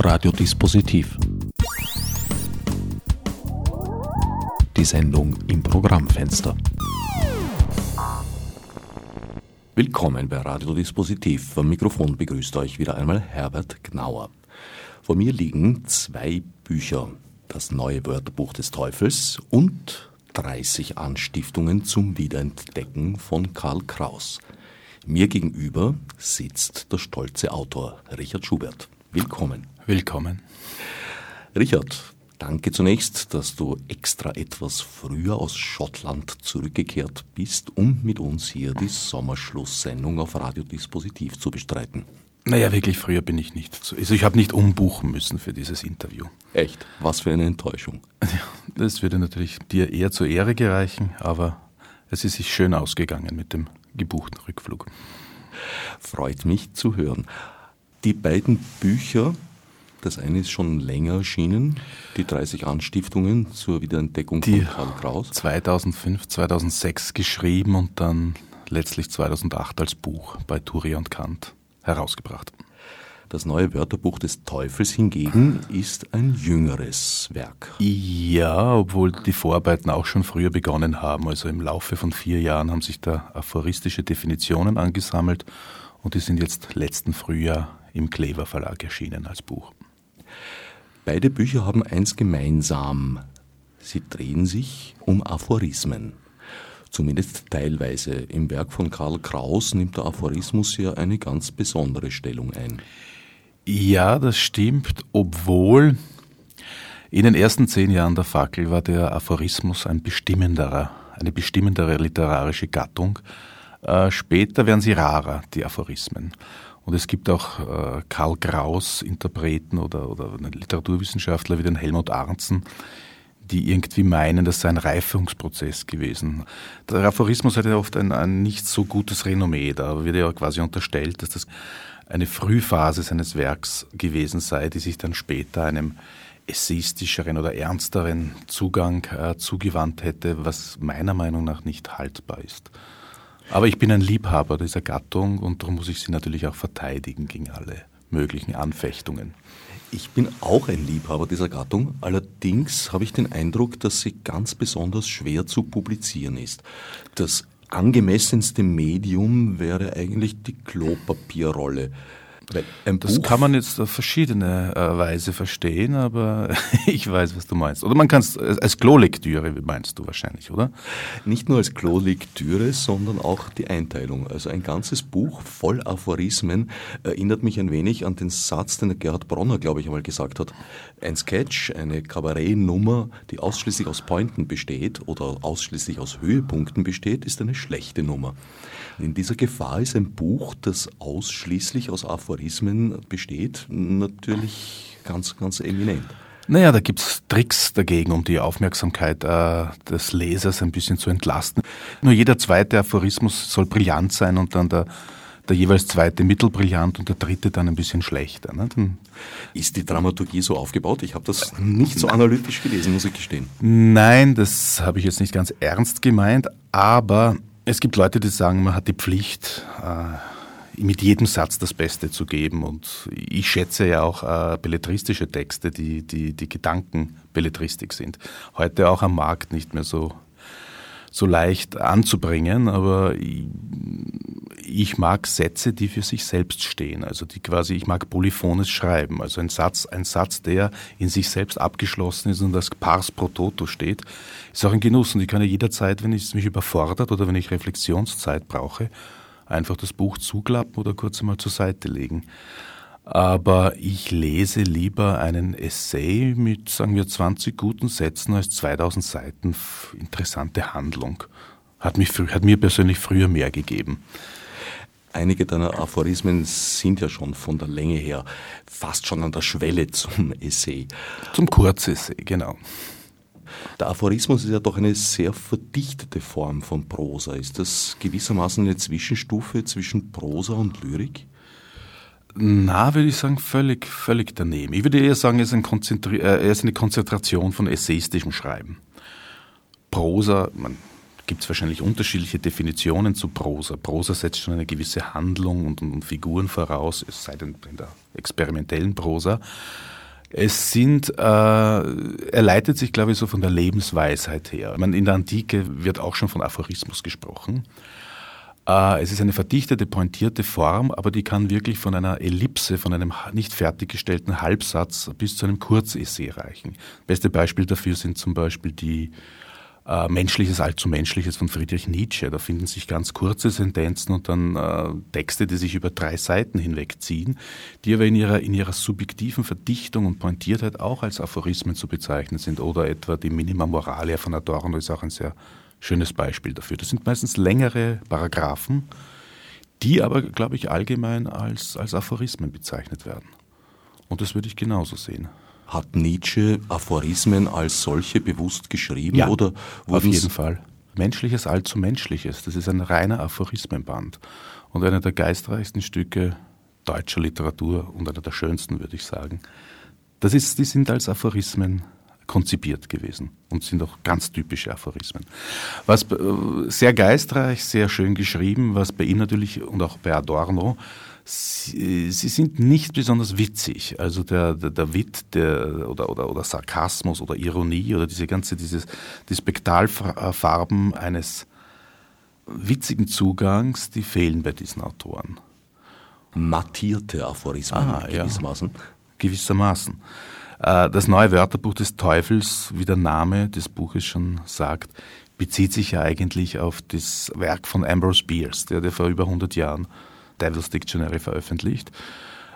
Radiodispositiv. Die Sendung im Programmfenster. Willkommen bei Radiodispositiv. Am Mikrofon begrüßt euch wieder einmal Herbert Gnauer. Vor mir liegen zwei Bücher. Das neue Wörterbuch des Teufels und 30 Anstiftungen zum Wiederentdecken von Karl Kraus. Mir gegenüber sitzt der stolze Autor Richard Schubert. Willkommen. Willkommen. Richard, danke zunächst, dass du extra etwas früher aus Schottland zurückgekehrt bist, um mit uns hier die Sommerschlusssendung auf Radiodispositiv zu bestreiten. Naja, wirklich früher bin ich nicht. Also ich habe nicht umbuchen müssen für dieses Interview. Echt? Was für eine Enttäuschung. Das würde natürlich dir eher zur Ehre gereichen, aber es ist sich schön ausgegangen mit dem gebuchten Rückflug. Freut mich zu hören. Die beiden Bücher, das eine ist schon länger erschienen, die 30 Anstiftungen zur Wiederentdeckung die von Karl Kraus. 2005, 2006 geschrieben und dann letztlich 2008 als Buch bei Turi und Kant herausgebracht. Das neue Wörterbuch des Teufels hingegen ist ein jüngeres Werk. Ja, obwohl die Vorarbeiten auch schon früher begonnen haben. Also im Laufe von vier Jahren haben sich da aphoristische Definitionen angesammelt und die sind jetzt letzten Frühjahr im Klever Verlag erschienen als Buch. Beide Bücher haben eins gemeinsam. Sie drehen sich um Aphorismen. Zumindest teilweise. Im Werk von Karl Kraus nimmt der Aphorismus ja eine ganz besondere Stellung ein. Ja, das stimmt, obwohl in den ersten zehn Jahren der Fackel war der Aphorismus ein bestimmenderer, eine bestimmendere literarische Gattung. Äh, später werden sie rarer, die Aphorismen. Und es gibt auch äh, Karl Kraus Interpreten oder, oder Literaturwissenschaftler wie den Helmut Arnzen, die irgendwie meinen, das sei ein Reifungsprozess gewesen. Der Aphorismus hat ja oft ein, ein nicht so gutes Renommee. Da wird ja quasi unterstellt, dass das eine Frühphase seines Werks gewesen sei, die sich dann später einem essayistischeren oder ernsteren Zugang äh, zugewandt hätte, was meiner Meinung nach nicht haltbar ist. Aber ich bin ein Liebhaber dieser Gattung und darum muss ich sie natürlich auch verteidigen gegen alle möglichen Anfechtungen. Ich bin auch ein Liebhaber dieser Gattung, allerdings habe ich den Eindruck, dass sie ganz besonders schwer zu publizieren ist. Das angemessenste Medium wäre eigentlich die Klopapierrolle. Das kann man jetzt auf verschiedene äh, Weise verstehen, aber ich weiß, was du meinst. Oder man kann es als Klolektüre, meinst du wahrscheinlich, oder? Nicht nur als Klolektüre, sondern auch die Einteilung. Also ein ganzes Buch voll Aphorismen erinnert mich ein wenig an den Satz, den Gerhard Bronner, glaube ich, einmal gesagt hat. Ein Sketch, eine Kabarettnummer, die ausschließlich aus Pointen besteht oder ausschließlich aus Höhepunkten besteht, ist eine schlechte Nummer. In dieser Gefahr ist ein Buch, das ausschließlich aus Aphorismen besteht, natürlich ganz, ganz eminent. Naja, da gibt's Tricks dagegen, um die Aufmerksamkeit äh, des Lesers ein bisschen zu entlasten. Nur jeder zweite Aphorismus soll brillant sein und dann der, der jeweils zweite mittelbrillant und der dritte dann ein bisschen schlechter. Ne? Dann ist die Dramaturgie so aufgebaut? Ich habe das nicht so analytisch gelesen, muss ich gestehen. Nein, das habe ich jetzt nicht ganz ernst gemeint, aber es gibt Leute, die sagen, man hat die Pflicht, äh, mit jedem Satz das Beste zu geben. Und ich schätze ja auch äh, belletristische Texte, die, die, die Gedankenbelletristik sind. Heute auch am Markt nicht mehr so, so leicht anzubringen, aber ich, mag Sätze, die für sich selbst stehen. Also die quasi, ich mag polyphones Schreiben. Also ein Satz, ein Satz, der in sich selbst abgeschlossen ist und das Pars pro Toto steht, ist auch ein Genuss. Und ich kann ja jederzeit, wenn es mich überfordert oder wenn ich Reflexionszeit brauche, einfach das Buch zuklappen oder kurz einmal zur Seite legen. Aber ich lese lieber einen Essay mit, sagen wir, 20 guten Sätzen als 2000 Seiten interessante Handlung. Hat, mich, hat mir persönlich früher mehr gegeben. Einige deiner Aphorismen sind ja schon von der Länge her fast schon an der Schwelle zum Essay. Zum Kurzessay, genau. Der Aphorismus ist ja doch eine sehr verdichtete Form von Prosa. Ist das gewissermaßen eine Zwischenstufe zwischen Prosa und Lyrik? Na, würde ich sagen, völlig, völlig daneben. Ich würde eher sagen, er ist, ein äh, ist eine Konzentration von essayistischem Schreiben. Prosa, man gibt es wahrscheinlich unterschiedliche Definitionen zu Prosa. Prosa setzt schon eine gewisse Handlung und, und Figuren voraus, es sei denn in der experimentellen Prosa. Es sind, äh, er leitet sich, glaube ich, so von der Lebensweisheit her. Ich meine, in der Antike wird auch schon von Aphorismus gesprochen. Äh, es ist eine verdichtete, pointierte Form, aber die kann wirklich von einer Ellipse, von einem nicht fertiggestellten Halbsatz bis zu einem Kurzessay reichen. Beste Beispiel dafür sind zum Beispiel die äh, Menschliches allzu Menschliches von Friedrich Nietzsche. Da finden sich ganz kurze Sentenzen und dann äh, Texte, die sich über drei Seiten hinwegziehen, die aber in ihrer, in ihrer subjektiven Verdichtung und Pointiertheit auch als Aphorismen zu bezeichnen sind. Oder etwa die Minima Moralia von Adorno ist auch ein sehr schönes Beispiel dafür. Das sind meistens längere Paragraphen, die aber, glaube ich, allgemein als, als Aphorismen bezeichnet werden. Und das würde ich genauso sehen. Hat Nietzsche Aphorismen als solche bewusst geschrieben? Ja, oder auf jeden Fall. Menschliches allzu Menschliches, das ist ein reiner Aphorismenband und einer der geistreichsten Stücke deutscher Literatur und einer der schönsten, würde ich sagen. Das ist, die sind als Aphorismen konzipiert gewesen und sind auch ganz typische Aphorismen. Was äh, sehr geistreich, sehr schön geschrieben, was bei ihm natürlich und auch bei Adorno Sie, sie, sind nicht besonders witzig. Also der, der, der Wit der, oder, oder, oder Sarkasmus oder Ironie oder diese ganze, dieses, die Spektralfarben eines witzigen Zugangs, die fehlen bei diesen Autoren. Mattierte Aphorismen ah, gewissermaßen. Ja, gewissermaßen. Äh, das neue Wörterbuch des Teufels, wie der Name des Buches schon sagt, bezieht sich ja eigentlich auf das Werk von Ambrose Bierce, der, der vor über 100 Jahren Devil's Dictionary veröffentlicht.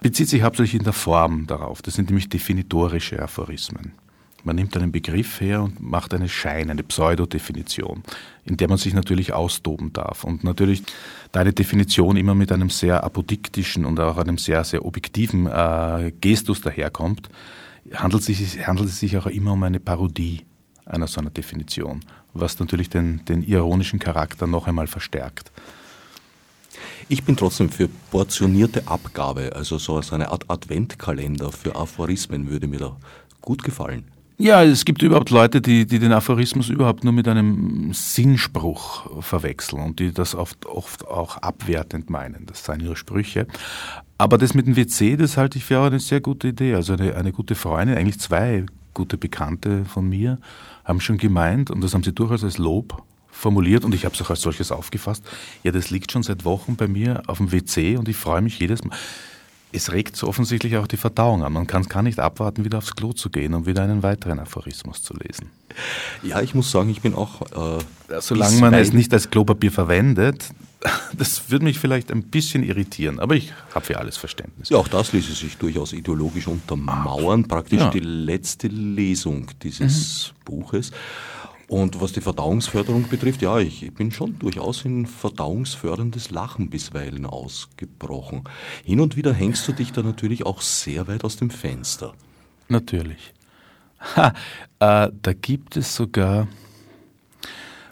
Bezieht sich hauptsächlich in der Form darauf. Das sind nämlich definitorische Aphorismen. Man nimmt einen Begriff her und macht eine Schein, eine Pseudodefinition, in der man sich natürlich austoben darf. Und natürlich, da eine Definition immer mit einem sehr apodiktischen und auch einem sehr, sehr objektiven äh, Gestus daherkommt, handelt, sich, handelt es sich auch immer um eine Parodie einer so einer Definition, was natürlich den, den ironischen Charakter noch einmal verstärkt. Ich bin trotzdem für portionierte Abgabe, also so eine Art Adventkalender für Aphorismen würde mir da gut gefallen. Ja, es gibt überhaupt Leute, die, die den Aphorismus überhaupt nur mit einem Sinnspruch verwechseln und die das oft, oft auch abwertend meinen. Das seien ihre Sprüche. Aber das mit dem WC, das halte ich für auch eine sehr gute Idee. Also eine, eine gute Freundin, eigentlich zwei gute Bekannte von mir, haben schon gemeint, und das haben sie durchaus als Lob formuliert und ich habe es auch als solches aufgefasst. Ja, das liegt schon seit Wochen bei mir auf dem WC und ich freue mich jedes Mal. Es regt so offensichtlich auch die Verdauung an. Man kann, kann nicht abwarten, wieder aufs Klo zu gehen und wieder einen weiteren Aphorismus zu lesen. Ja, ich muss sagen, ich bin auch. Äh, Solange man es nicht als Klopapier verwendet, das würde mich vielleicht ein bisschen irritieren, aber ich habe für alles Verständnis. Ja, auch das ließe sich durchaus ideologisch untermauern. Praktisch ja. die letzte Lesung dieses mhm. Buches. Und was die Verdauungsförderung betrifft, ja, ich bin schon durchaus in verdauungsförderndes Lachen bisweilen ausgebrochen. Hin und wieder hängst du dich da natürlich auch sehr weit aus dem Fenster. Natürlich. Ha, äh, da gibt es sogar,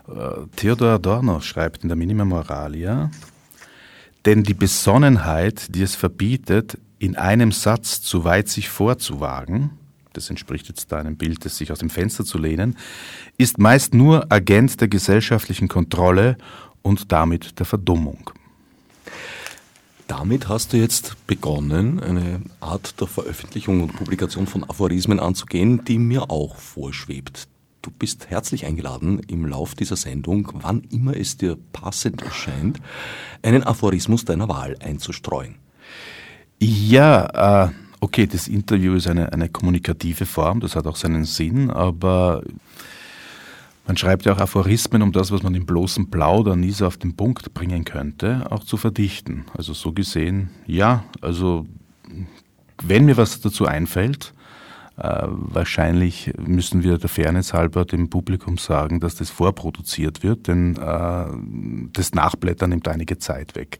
äh, Theodor Adorno schreibt in der Minima Moralia, denn die Besonnenheit, die es verbietet, in einem Satz zu weit sich vorzuwagen, das entspricht jetzt da einem Bild, das sich aus dem Fenster zu lehnen, ist meist nur Agent der gesellschaftlichen Kontrolle und damit der Verdummung. Damit hast du jetzt begonnen, eine Art der Veröffentlichung und Publikation von Aphorismen anzugehen, die mir auch vorschwebt. Du bist herzlich eingeladen, im Lauf dieser Sendung, wann immer es dir passend erscheint, einen Aphorismus deiner Wahl einzustreuen. Ja, äh, okay, das Interview ist eine, eine kommunikative Form, das hat auch seinen Sinn, aber man schreibt ja auch Aphorismen, um das, was man im bloßen Plaudern nie so auf den Punkt bringen könnte, auch zu verdichten. Also so gesehen, ja, also wenn mir was dazu einfällt, wahrscheinlich müssen wir der Fairness halber dem Publikum sagen, dass das vorproduziert wird, denn äh, das Nachblättern nimmt einige Zeit weg.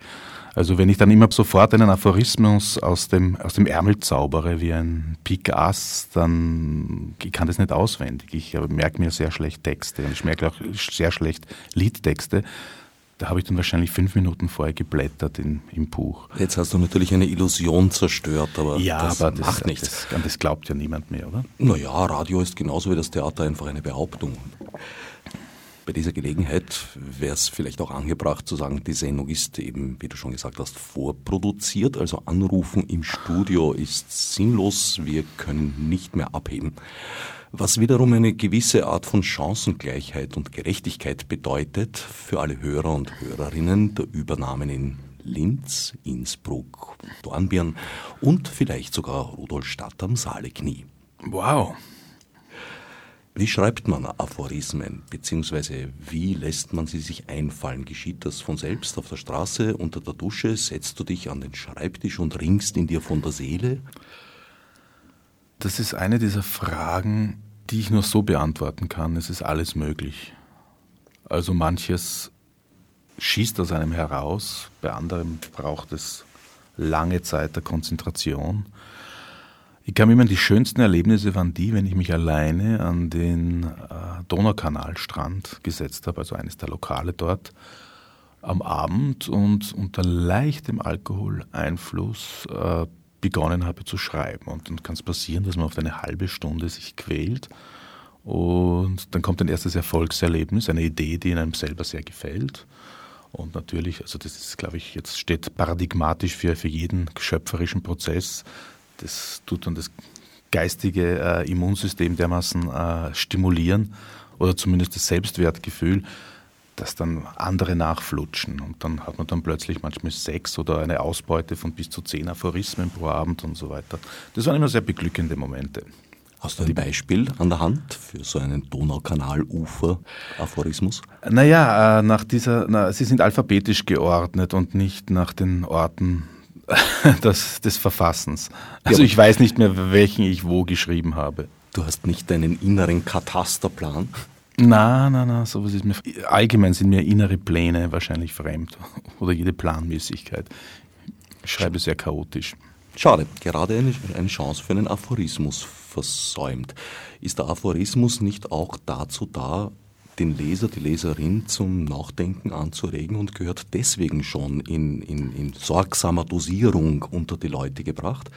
Also wenn ich dann immer sofort einen Aphorismus aus dem, aus dem Ärmel zaubere, wie ein Pik Ass, dann ich kann das nicht auswendig. Ich merke mir sehr schlecht Texte und ich merke auch sehr schlecht Liedtexte. Da habe ich dann wahrscheinlich fünf Minuten vorher geblättert in, im Buch. Jetzt hast du natürlich eine Illusion zerstört, aber ja, das aber das, macht nichts. Das, das glaubt ja niemand mehr, oder? Naja, Radio ist genauso wie das Theater einfach eine Behauptung. Bei dieser Gelegenheit wäre es vielleicht auch angebracht zu sagen, die Sendung ist eben, wie du schon gesagt hast, vorproduziert. Also Anrufen im Studio ist sinnlos. Wir können nicht mehr abheben. Was wiederum eine gewisse Art von Chancengleichheit und Gerechtigkeit bedeutet für alle Hörer und Hörerinnen der Übernahmen in Linz, Innsbruck, Dornbirn und vielleicht sogar Rudolstadt am Saaleknie. Wow, wie schreibt man Aphorismen, beziehungsweise wie lässt man sie sich einfallen? Geschieht das von selbst auf der Straße, unter der Dusche? Setzt du dich an den Schreibtisch und ringst in dir von der Seele? Das ist eine dieser Fragen, die ich nur so beantworten kann. Es ist alles möglich. Also manches schießt aus einem heraus, bei anderem braucht es lange Zeit der Konzentration. Ich kann mich erinnern, die schönsten Erlebnisse waren die, wenn ich mich alleine an den äh, Donaukanalstrand gesetzt habe, also eines der Lokale dort, am Abend und unter leichtem Alkoholeinfluss äh, begonnen habe zu schreiben. Und dann kann es passieren, dass man auf eine halbe Stunde sich quält und dann kommt ein erstes Erfolgserlebnis, eine Idee, die einem selber sehr gefällt. Und natürlich, also das ist, glaube ich, jetzt steht paradigmatisch für, für jeden schöpferischen Prozess, das tut dann das geistige äh, Immunsystem dermaßen äh, stimulieren oder zumindest das Selbstwertgefühl, dass dann andere nachflutschen. Und dann hat man dann plötzlich manchmal sechs oder eine Ausbeute von bis zu zehn Aphorismen pro Abend und so weiter. Das waren immer sehr beglückende Momente. Hast du ein Beispiel an der Hand für so einen Donaukanal-Ufer-Aphorismus? Naja, äh, nach dieser, na, sie sind alphabetisch geordnet und nicht nach den Orten des, des Verfassens. Also ja, ich weiß nicht mehr, welchen ich wo geschrieben habe. Du hast nicht deinen inneren Katasterplan? Na, na, na, sowas ist mir. Allgemein sind mir innere Pläne wahrscheinlich fremd. Oder jede Planmäßigkeit. Ich schreibe sehr chaotisch. Schade, gerade eine, eine Chance für einen Aphorismus versäumt. Ist der Aphorismus nicht auch dazu da, den Leser, die Leserin zum Nachdenken anzuregen und gehört deswegen schon in, in, in sorgsamer Dosierung unter die Leute gebracht?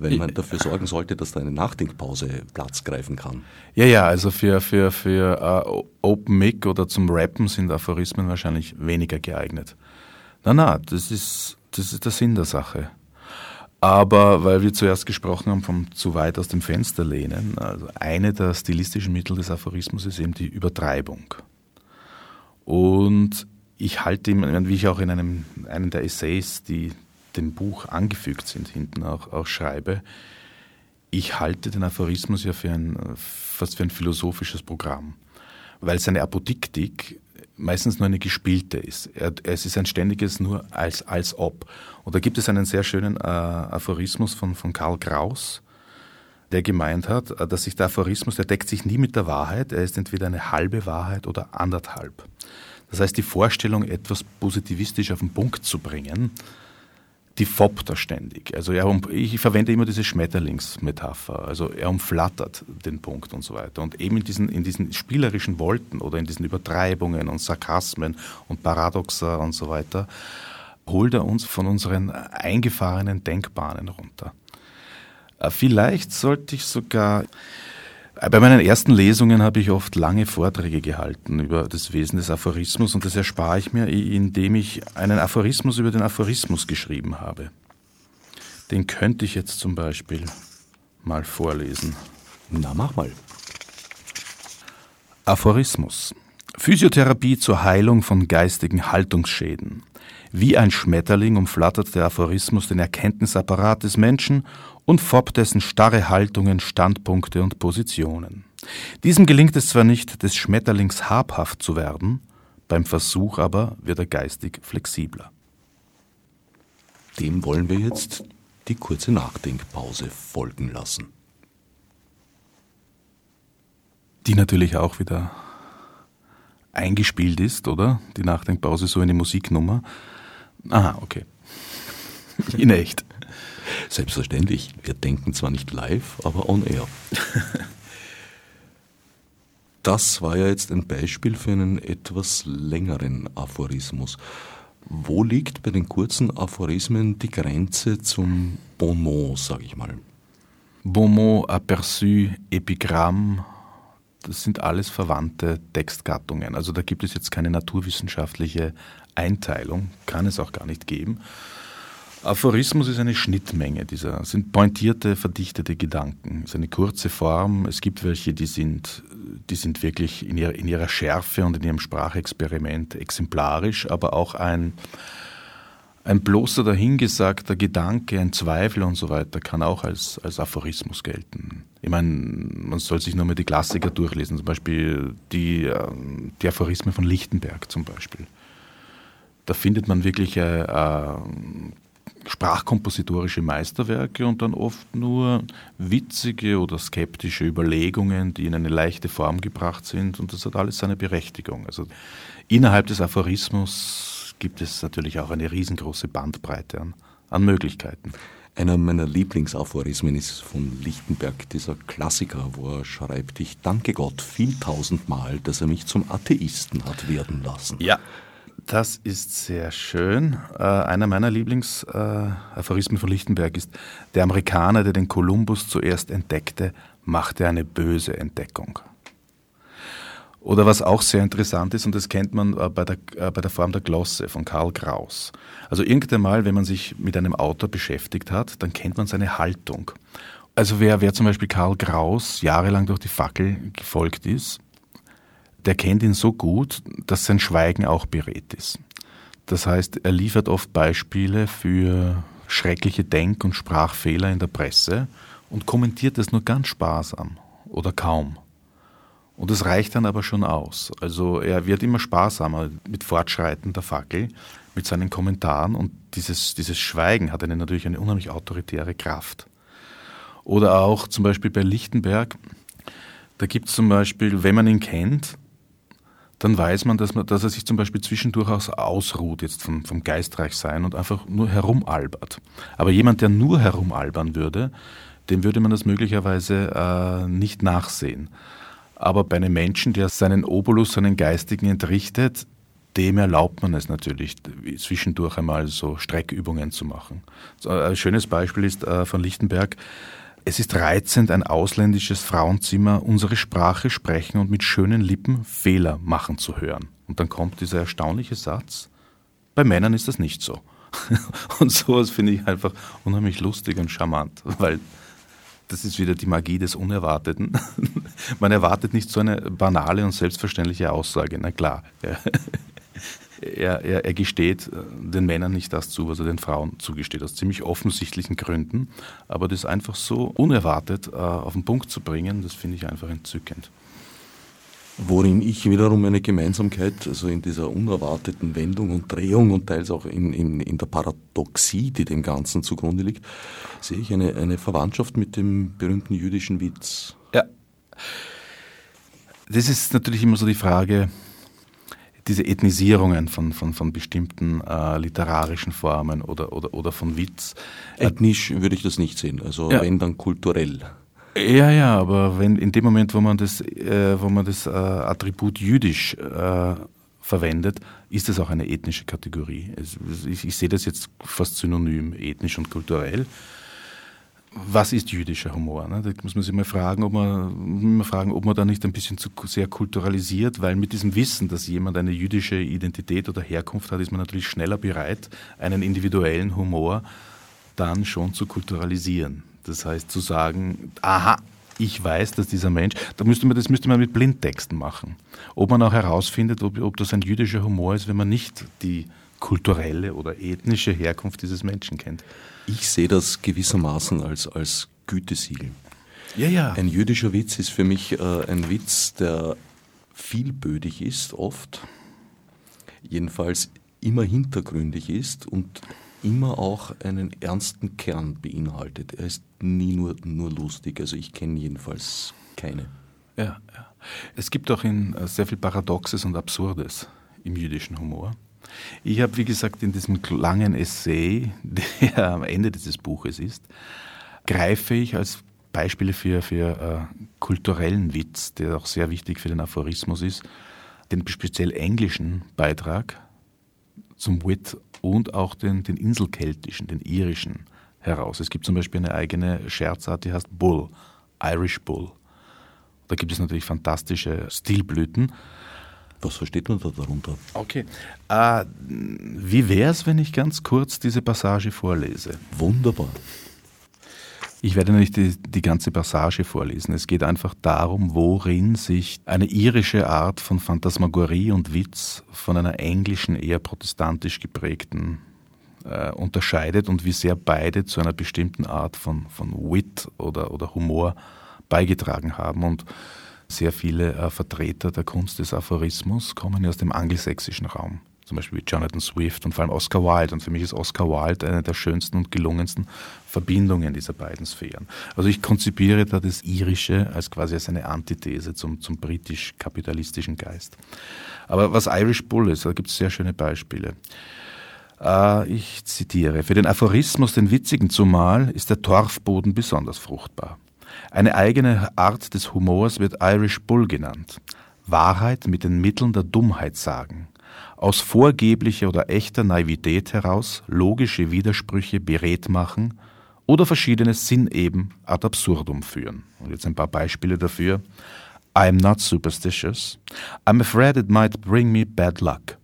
Wenn man dafür sorgen sollte, dass da eine Nachdenkpause Platz greifen kann. Ja, ja, also für, für, für uh, Open Mic oder zum Rappen sind Aphorismen wahrscheinlich weniger geeignet. Na, na, das ist, das ist der Sinn der Sache. Aber weil wir zuerst gesprochen haben vom zu weit aus dem Fenster lehnen, also eine der stilistischen Mittel des Aphorismus ist eben die Übertreibung. Und ich halte ihm, wie ich auch in einem, einem der Essays, die dem Buch angefügt sind, hinten auch, auch schreibe, ich halte den Aphorismus ja für ein, fast für ein philosophisches Programm, weil seine Apodiktik meistens nur eine gespielte ist. Es ist ein ständiges nur als, als ob. Und da gibt es einen sehr schönen äh, Aphorismus von, von Karl Kraus, der gemeint hat, äh, dass sich der Aphorismus, der deckt sich nie mit der Wahrheit, er ist entweder eine halbe Wahrheit oder anderthalb. Das heißt, die Vorstellung, etwas positivistisch auf den Punkt zu bringen, die foppt er ständig. Also er, ich verwende immer diese Schmetterlingsmetapher. Also er umflattert den Punkt und so weiter. Und eben in diesen, in diesen spielerischen Wolten oder in diesen Übertreibungen und Sarkasmen und Paradoxa und so weiter, holt er uns von unseren eingefahrenen Denkbahnen runter. Äh, vielleicht sollte ich sogar bei meinen ersten Lesungen habe ich oft lange Vorträge gehalten über das Wesen des Aphorismus und das erspare ich mir, indem ich einen Aphorismus über den Aphorismus geschrieben habe. Den könnte ich jetzt zum Beispiel mal vorlesen. Na, mach mal. Aphorismus. Physiotherapie zur Heilung von geistigen Haltungsschäden. Wie ein Schmetterling umflattert der Aphorismus den Erkenntnisapparat des Menschen und foppt dessen starre Haltungen, Standpunkte und Positionen. Diesem gelingt es zwar nicht, des Schmetterlings habhaft zu werden, beim Versuch aber wird er geistig flexibler. Dem wollen wir jetzt die kurze Nachdenkpause folgen lassen. Die natürlich auch wieder eingespielt ist, oder? Die Nachdenkpause so eine Musiknummer. Aha, okay. In echt. Selbstverständlich. Wir denken zwar nicht live, aber on air. Das war ja jetzt ein Beispiel für einen etwas längeren Aphorismus. Wo liegt bei den kurzen Aphorismen die Grenze zum Bonmot, sage ich mal? Bonmot, Aperçu, Epigramm, das sind alles verwandte Textgattungen. Also da gibt es jetzt keine naturwissenschaftliche Einteilung, kann es auch gar nicht geben. Aphorismus ist eine Schnittmenge dieser, sind pointierte, verdichtete Gedanken. Es ist eine kurze Form. Es gibt welche, die sind, die sind wirklich in ihrer, in ihrer Schärfe und in ihrem Sprachexperiment exemplarisch, aber auch ein, ein bloßer dahingesagter Gedanke, ein Zweifel und so weiter kann auch als, als Aphorismus gelten. Ich meine, man soll sich nur mal die Klassiker durchlesen, zum Beispiel die, ähm, die Aphorismen von Lichtenberg zum Beispiel. Da findet man wirklich äh, äh, sprachkompositorische Meisterwerke und dann oft nur witzige oder skeptische Überlegungen, die in eine leichte Form gebracht sind und das hat alles seine Berechtigung. Also innerhalb des Aphorismus gibt es natürlich auch eine riesengroße Bandbreite an, an Möglichkeiten. Einer meiner Lieblingsaphorismen ist von Lichtenberg, dieser Klassiker, wo er schreibt, ich danke Gott viel tausendmal, dass er mich zum Atheisten hat werden lassen. Ja, das ist sehr schön. Äh, einer meiner Lieblingsaphorismen äh, von Lichtenberg ist, der Amerikaner, der den Kolumbus zuerst entdeckte, machte eine böse Entdeckung. Oder was auch sehr interessant ist, und das kennt man äh, bei der, äh, bei der Form der Glosse von Karl Kraus. Also irgendwann mal, wenn man sich mit einem Autor beschäftigt hat, dann kennt man seine Haltung. Also wer, wer zum Beispiel Karl Kraus jahrelang durch die Fackel gefolgt ist, der kennt ihn so gut, dass sein Schweigen auch berät ist. Das heißt, er liefert oft Beispiele für schreckliche Denk- und Sprachfehler in der Presse und kommentiert es nur ganz sparsam oder kaum. Und es reicht dann aber schon aus. Also er wird immer sparsamer mit Fortschreiten der Fackel, mit seinen Kommentaren und dieses, dieses Schweigen hat eine, natürlich eine unheimlich autoritäre Kraft. Oder auch zum Beispiel bei Lichtenberg, da gibt es zum Beispiel, wenn man ihn kennt, dann weiß man, dass, man, dass er sich zum Beispiel zwischendurch auch ausruht, jetzt vom, vom Geistreichsein und einfach nur herumalbert. Aber jemand, der nur herumalbern würde, dem würde man das möglicherweise äh, nicht nachsehen. Aber bei einem Menschen, der seinen Obolus, seinen Geistigen entrichtet, dem erlaubt man es natürlich, zwischendurch einmal so Streckübungen zu machen. Ein schönes Beispiel ist äh, von Lichtenberg, es ist reizend, ein ausländisches Frauenzimmer unsere Sprache sprechen und mit schönen Lippen Fehler machen zu hören. Und dann kommt dieser erstaunliche Satz, bei Männern ist das nicht so. Und sowas finde ich einfach unheimlich lustig und charmant, weil das ist wieder die Magie des Unerwarteten. Man erwartet nicht so eine banale und selbstverständliche Aussage, na klar er, er, er gesteht äh, den Männern nicht das zu, was er den Frauen zugesteht, aus ziemlich offensichtlichen Gründen. Aber das einfach so unerwartet äh, auf den Punkt zu bringen, das finde ich einfach entzückend. Worin ich wiederum eine Gemeinsamkeit, also in dieser unerwarteten Wendung und Drehung und teils auch in, in, in der Paradoxie, die dem Ganzen zugrunde liegt, sehe ich eine, eine Verwandtschaft mit dem berühmten jüdischen Witz. Ja. Das ist natürlich immer so die Frage, diese Ethnisierungen von, von, von bestimmten äh, literarischen Formen oder, oder, oder von Witz. Ethnisch würde ich das nicht sehen, also ja. wenn dann kulturell. Ja, ja, aber wenn in dem Moment, wo man das, äh, wo man das äh, Attribut jüdisch äh, verwendet, ist es auch eine ethnische Kategorie. Es, ich, ich sehe das jetzt fast synonym, ethnisch und kulturell was ist jüdischer Humor? Ne? Da muss man sich mal fragen, ob man, mal fragen, ob man da nicht ein bisschen zu sehr kulturalisiert, weil mit diesem Wissen, dass jemand eine jüdische Identität oder Herkunft hat, ist man natürlich schneller bereit, einen individuellen Humor dann schon zu kulturalisieren. Das heißt zu sagen, aha, ich weiß, dass dieser Mensch, da müsste man, das müsste man mit Blindtexten machen. Ob man auch herausfindet, ob, ob das ein jüdischer Humor ist, wenn man nicht die kulturelle oder ethnische Herkunft dieses Menschen kennt. Ich sehe das gewissermaßen als, als Gütesiegel. Ja, ja. Ein jüdischer Witz ist für mich äh, ein Witz, der vielbödig ist, oft, jedenfalls immer hintergründig ist und immer auch einen ernsten Kern beinhaltet. Er ist nie nur, nur lustig, also ich kenne jedenfalls keine. Ja, ja. Es gibt auch in, äh, sehr viel Paradoxes und Absurdes im jüdischen Humor. Ich habe, wie gesagt, in diesem langen Essay, der am Ende dieses Buches ist, greife ich als Beispiele für, für äh, kulturellen Witz, der auch sehr wichtig für den Aphorismus ist, den speziell englischen Beitrag zum Wit und auch den, den inselkeltischen, den irischen heraus. Es gibt zum Beispiel eine eigene Scherzart, die heißt Bull, Irish Bull. Da gibt es natürlich fantastische Stilblüten. Was versteht man da darunter? Okay. Äh, wie wäre es, wenn ich ganz kurz diese Passage vorlese? Wunderbar. Ich werde nicht die, die, ganze Passage vorlesen. Es geht einfach darum, worin sich eine irische Art von Phantasmagorie und Witz von einer englischen, eher protestantisch geprägten äh, unterscheidet und wie sehr beide zu einer bestimmten Art von, von Wit oder, oder Humor beigetragen haben. Und sehr viele äh, Vertreter der Kunst des Aphorismus kommen aus dem angelsächsischen Raum. Zum Beispiel wie Jonathan Swift und vor allem Oscar Wilde. Und für mich ist Oscar Wilde eine der schönsten und gelungensten Verbindungen dieser beiden Sphären. Also ich konzipiere da das Irische als quasi als eine Antithese zum, zum britisch-kapitalistischen Geist. Aber was Irish Bull ist, da gibt es sehr schöne Beispiele. Äh, ich zitiere, für den Aphorismus, den witzigen zumal, ist der Torfboden besonders fruchtbar. Eine eigene Art des Humors wird Irish Bull genannt. Wahrheit mit den Mitteln der Dummheit sagen. Aus vorgeblicher oder echter Naivität heraus logische Widersprüche beredt machen oder verschiedene Sinneben ad absurdum führen. Und jetzt ein paar Beispiele dafür. I'm not superstitious. I'm afraid it might bring me bad luck.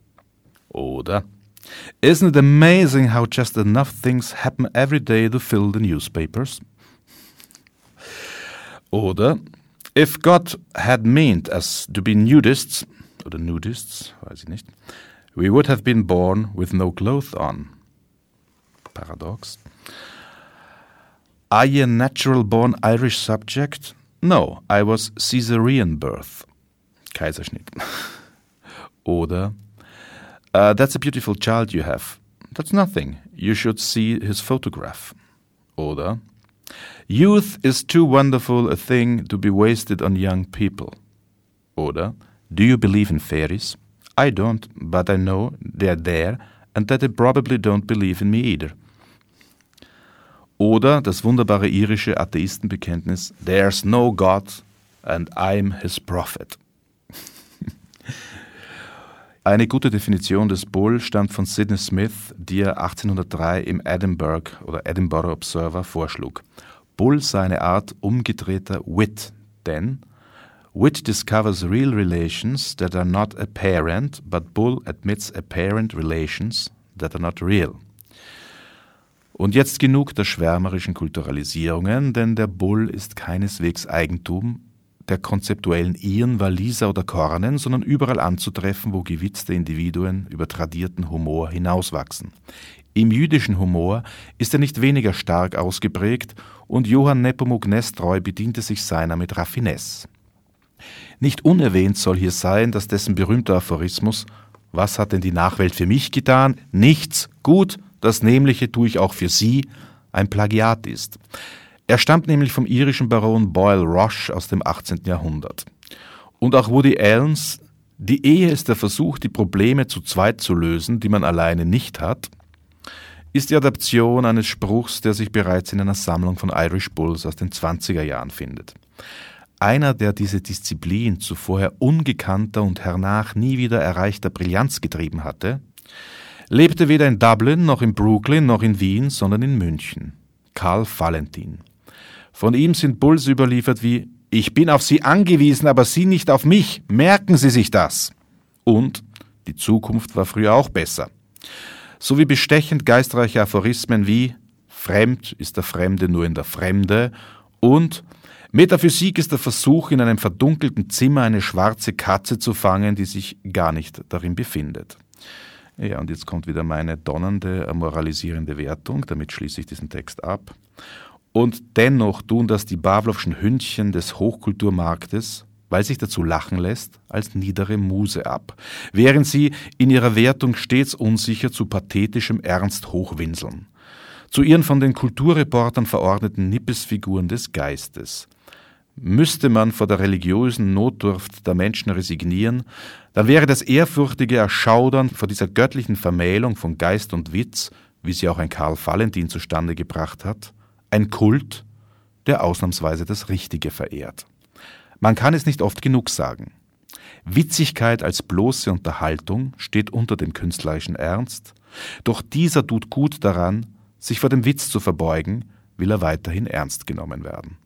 Oder Isn't it amazing how just enough things happen every day to fill the newspapers? Oder If God had meant us to be nudists, oder nudists, weiß ich nicht, we would have been born with no clothes on. Paradox. Are you a natural born Irish subject? No, I was Caesarean birth. Kaiserschnitt. Oder uh, That's a beautiful child you have. That's nothing. You should see his photograph. Oder Youth is too wonderful a thing to be wasted on young people. Oder Do you believe in fairies? I don't, but I know they're there and that they probably don't believe in me either. Oder das wunderbare irische Atheistenbekenntnis There's no God and I'm his prophet. Eine gute Definition des Bull stammt von Sidney Smith, die er 1803 im Edinburgh oder Edinburgh Observer vorschlug. Bull sei eine Art umgedrehter Wit, denn Wit discovers real relations that are not apparent, but Bull admits apparent relations that are not real. Und jetzt genug der schwärmerischen Kulturalisierungen, denn der Bull ist keineswegs Eigentum der konzeptuellen Iren, Waliser oder Kornen, sondern überall anzutreffen, wo gewitzte Individuen über tradierten Humor hinauswachsen. Im jüdischen Humor ist er nicht weniger stark ausgeprägt und Johann Nepomuk Nestreu bediente sich seiner mit Raffinesse. Nicht unerwähnt soll hier sein, dass dessen berühmter Aphorismus Was hat denn die Nachwelt für mich getan? Nichts. Gut, das Nämliche tue ich auch für Sie, ein Plagiat ist. Er stammt nämlich vom irischen Baron Boyle Roche aus dem 18. Jahrhundert. Und auch Woody Allens Die Ehe ist der Versuch, die Probleme zu zweit zu lösen, die man alleine nicht hat, ist die Adaption eines Spruchs, der sich bereits in einer Sammlung von Irish Bulls aus den 20er Jahren findet. Einer, der diese Disziplin zu vorher ungekannter und hernach nie wieder erreichter Brillanz getrieben hatte, lebte weder in Dublin noch in Brooklyn noch in Wien, sondern in München. Karl Valentin. Von ihm sind Bulls überliefert wie Ich bin auf Sie angewiesen, aber Sie nicht auf mich. Merken Sie sich das. Und die Zukunft war früher auch besser sowie bestechend geistreiche Aphorismen wie Fremd ist der Fremde nur in der Fremde und Metaphysik ist der Versuch, in einem verdunkelten Zimmer eine schwarze Katze zu fangen, die sich gar nicht darin befindet. Ja, und jetzt kommt wieder meine donnernde, moralisierende Wertung, damit schließe ich diesen Text ab. Und dennoch tun das die Pavlovschen Hündchen des Hochkulturmarktes, weil sich dazu lachen lässt, als niedere Muse ab, während sie in ihrer Wertung stets unsicher zu pathetischem Ernst hochwinseln. Zu ihren von den Kulturreportern verordneten Nippesfiguren des Geistes. Müsste man vor der religiösen Notdurft der Menschen resignieren, dann wäre das ehrfürchtige Erschaudern vor dieser göttlichen Vermählung von Geist und Witz, wie sie auch ein Karl Valentin zustande gebracht hat, ein Kult, der ausnahmsweise das Richtige verehrt. Man kann es nicht oft genug sagen. Witzigkeit als bloße Unterhaltung steht unter dem künstlerischen Ernst, doch dieser tut gut daran, sich vor dem Witz zu verbeugen, will er weiterhin ernst genommen werden.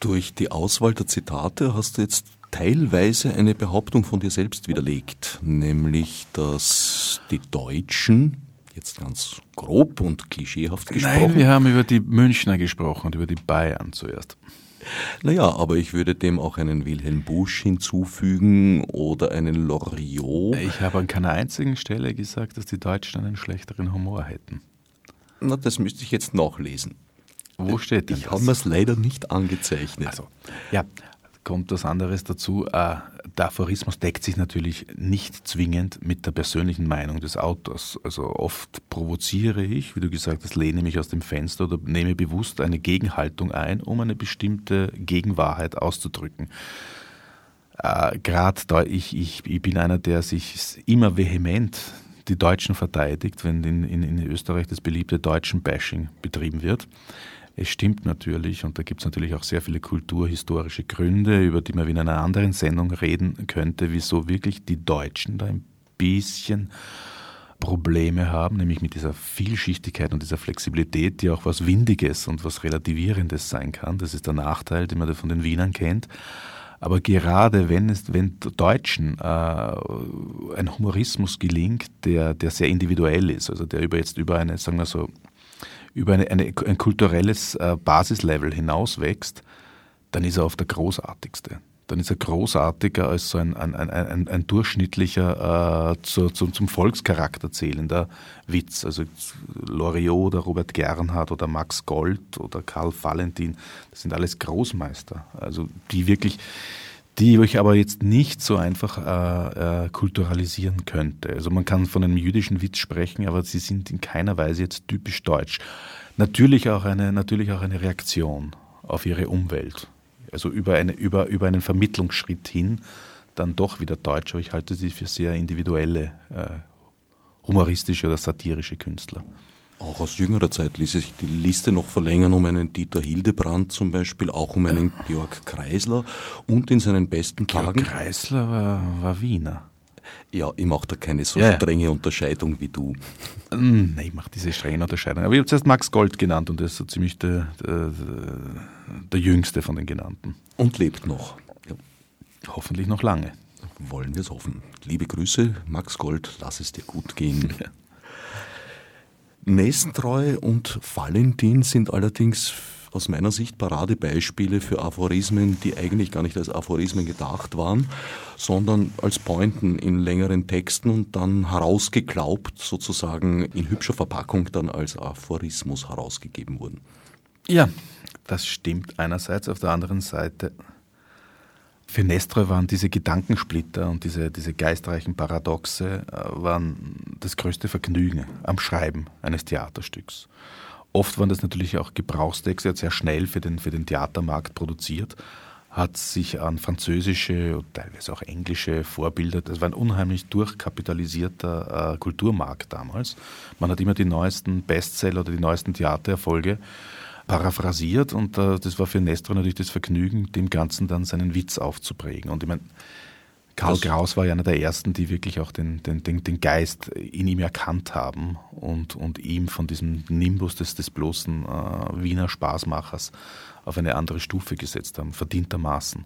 Durch die Auswahl der Zitate hast du jetzt teilweise eine Behauptung von dir selbst widerlegt, nämlich dass die Deutschen, jetzt ganz grob und klischeehaft gesprochen. Nein, wir haben über die Münchner gesprochen und über die Bayern zuerst. Naja, aber ich würde dem auch einen Wilhelm Busch hinzufügen oder einen Loriot. Ich habe an keiner einzigen Stelle gesagt, dass die Deutschen einen schlechteren Humor hätten. Na, das müsste ich jetzt nachlesen. Wo steht denn Ich habe mir es leider nicht angezeichnet. Also, ja, kommt was anderes dazu. Äh, der Aphorismus deckt sich natürlich nicht zwingend mit der persönlichen Meinung des Autors. Also oft provoziere ich, wie du gesagt hast, lehne mich aus dem Fenster oder nehme bewusst eine Gegenhaltung ein, um eine bestimmte Gegenwahrheit auszudrücken. Äh, Gerade ich, ich, ich bin einer, der sich immer vehement die Deutschen verteidigt, wenn in, in, in Österreich das beliebte Deutschen-Bashing betrieben wird. Es stimmt natürlich, und da gibt es natürlich auch sehr viele kulturhistorische Gründe, über die man in einer anderen Sendung reden könnte, wieso wirklich die Deutschen da ein bisschen Probleme haben, nämlich mit dieser Vielschichtigkeit und dieser Flexibilität, die auch was Windiges und was Relativierendes sein kann. Das ist der Nachteil, den man von den Wienern kennt. Aber gerade wenn es, wenn Deutschen äh, ein Humorismus gelingt, der, der sehr individuell ist, also der über jetzt über eine, sagen wir so, über eine, eine, ein kulturelles äh, Basislevel hinauswächst, dann ist er oft der großartigste. Dann ist er großartiger als so ein, ein, ein, ein durchschnittlicher äh, zu, zu, zum Volkscharakter zählender Witz. Also Loriot oder Robert Gernhardt oder Max Gold oder Karl Valentin, das sind alles Großmeister. Also die wirklich die ich aber jetzt nicht so einfach äh, äh, kulturalisieren könnte. Also man kann von einem jüdischen Witz sprechen, aber sie sind in keiner Weise jetzt typisch deutsch. Natürlich auch eine, natürlich auch eine Reaktion auf ihre Umwelt. Also über, eine, über, über einen Vermittlungsschritt hin dann doch wieder deutsch, aber ich halte sie für sehr individuelle, äh, humoristische oder satirische Künstler. Auch aus jüngerer Zeit ließ sich die Liste noch verlängern um einen Dieter Hildebrand zum Beispiel, auch um einen Georg Kreisler und in seinen besten Georg Tagen. Kreisler war, war Wiener. Ja, ich mache da keine so Ja. strenge Unterscheidung wie du. Hm, Nein, ich mache diese strenge Unterscheidung. Aber ich habe zuerst Max Gold genannt und der ist so ziemlich der, der, der jüngste von den genannten. Und lebt noch. Ja, Hoffentlich noch lange. wollen wir es hoffen. Liebe Grüße, Max Gold, lass es dir gut gehen. Ja. Nächstentreu und Valentin sind allerdings aus meiner Sicht Paradebeispiele für Aphorismen, die eigentlich gar nicht als Aphorismen gedacht waren, sondern als Pointen in längeren Texten und dann herausgeklaubt, sozusagen in hübscher Verpackung dann als Aphorismus herausgegeben wurden. Ja, das stimmt einerseits. Auf der anderen Seite, für Nestre waren diese Gedankensplitter und diese, diese geistreichen Paradoxe äh, waren das größte Vergnügen am Schreiben eines Theaterstücks. Oft waren das natürlich auch Gebrauchstexte, hat sehr schnell für den, für den Theatermarkt produziert, hat sich an französische und teilweise auch englische Vorbilder, das war ein unheimlich durchkapitalisierter äh, Kulturmarkt damals. Man hat immer die neuesten Bestseller oder die neuesten Theatererfolge paraphrasiert und äh, das war für Nestor natürlich das Vergnügen, dem Ganzen dann seinen Witz aufzuprägen. Und ich meine, Karl Das- Kraus war ja einer der ersten, die wirklich auch den, den, den, den Geist in ihm erkannt haben und, und ihm von diesem Nimbus des, des bloßen äh, Wiener Spaßmachers auf eine andere Stufe gesetzt haben, verdientermaßen.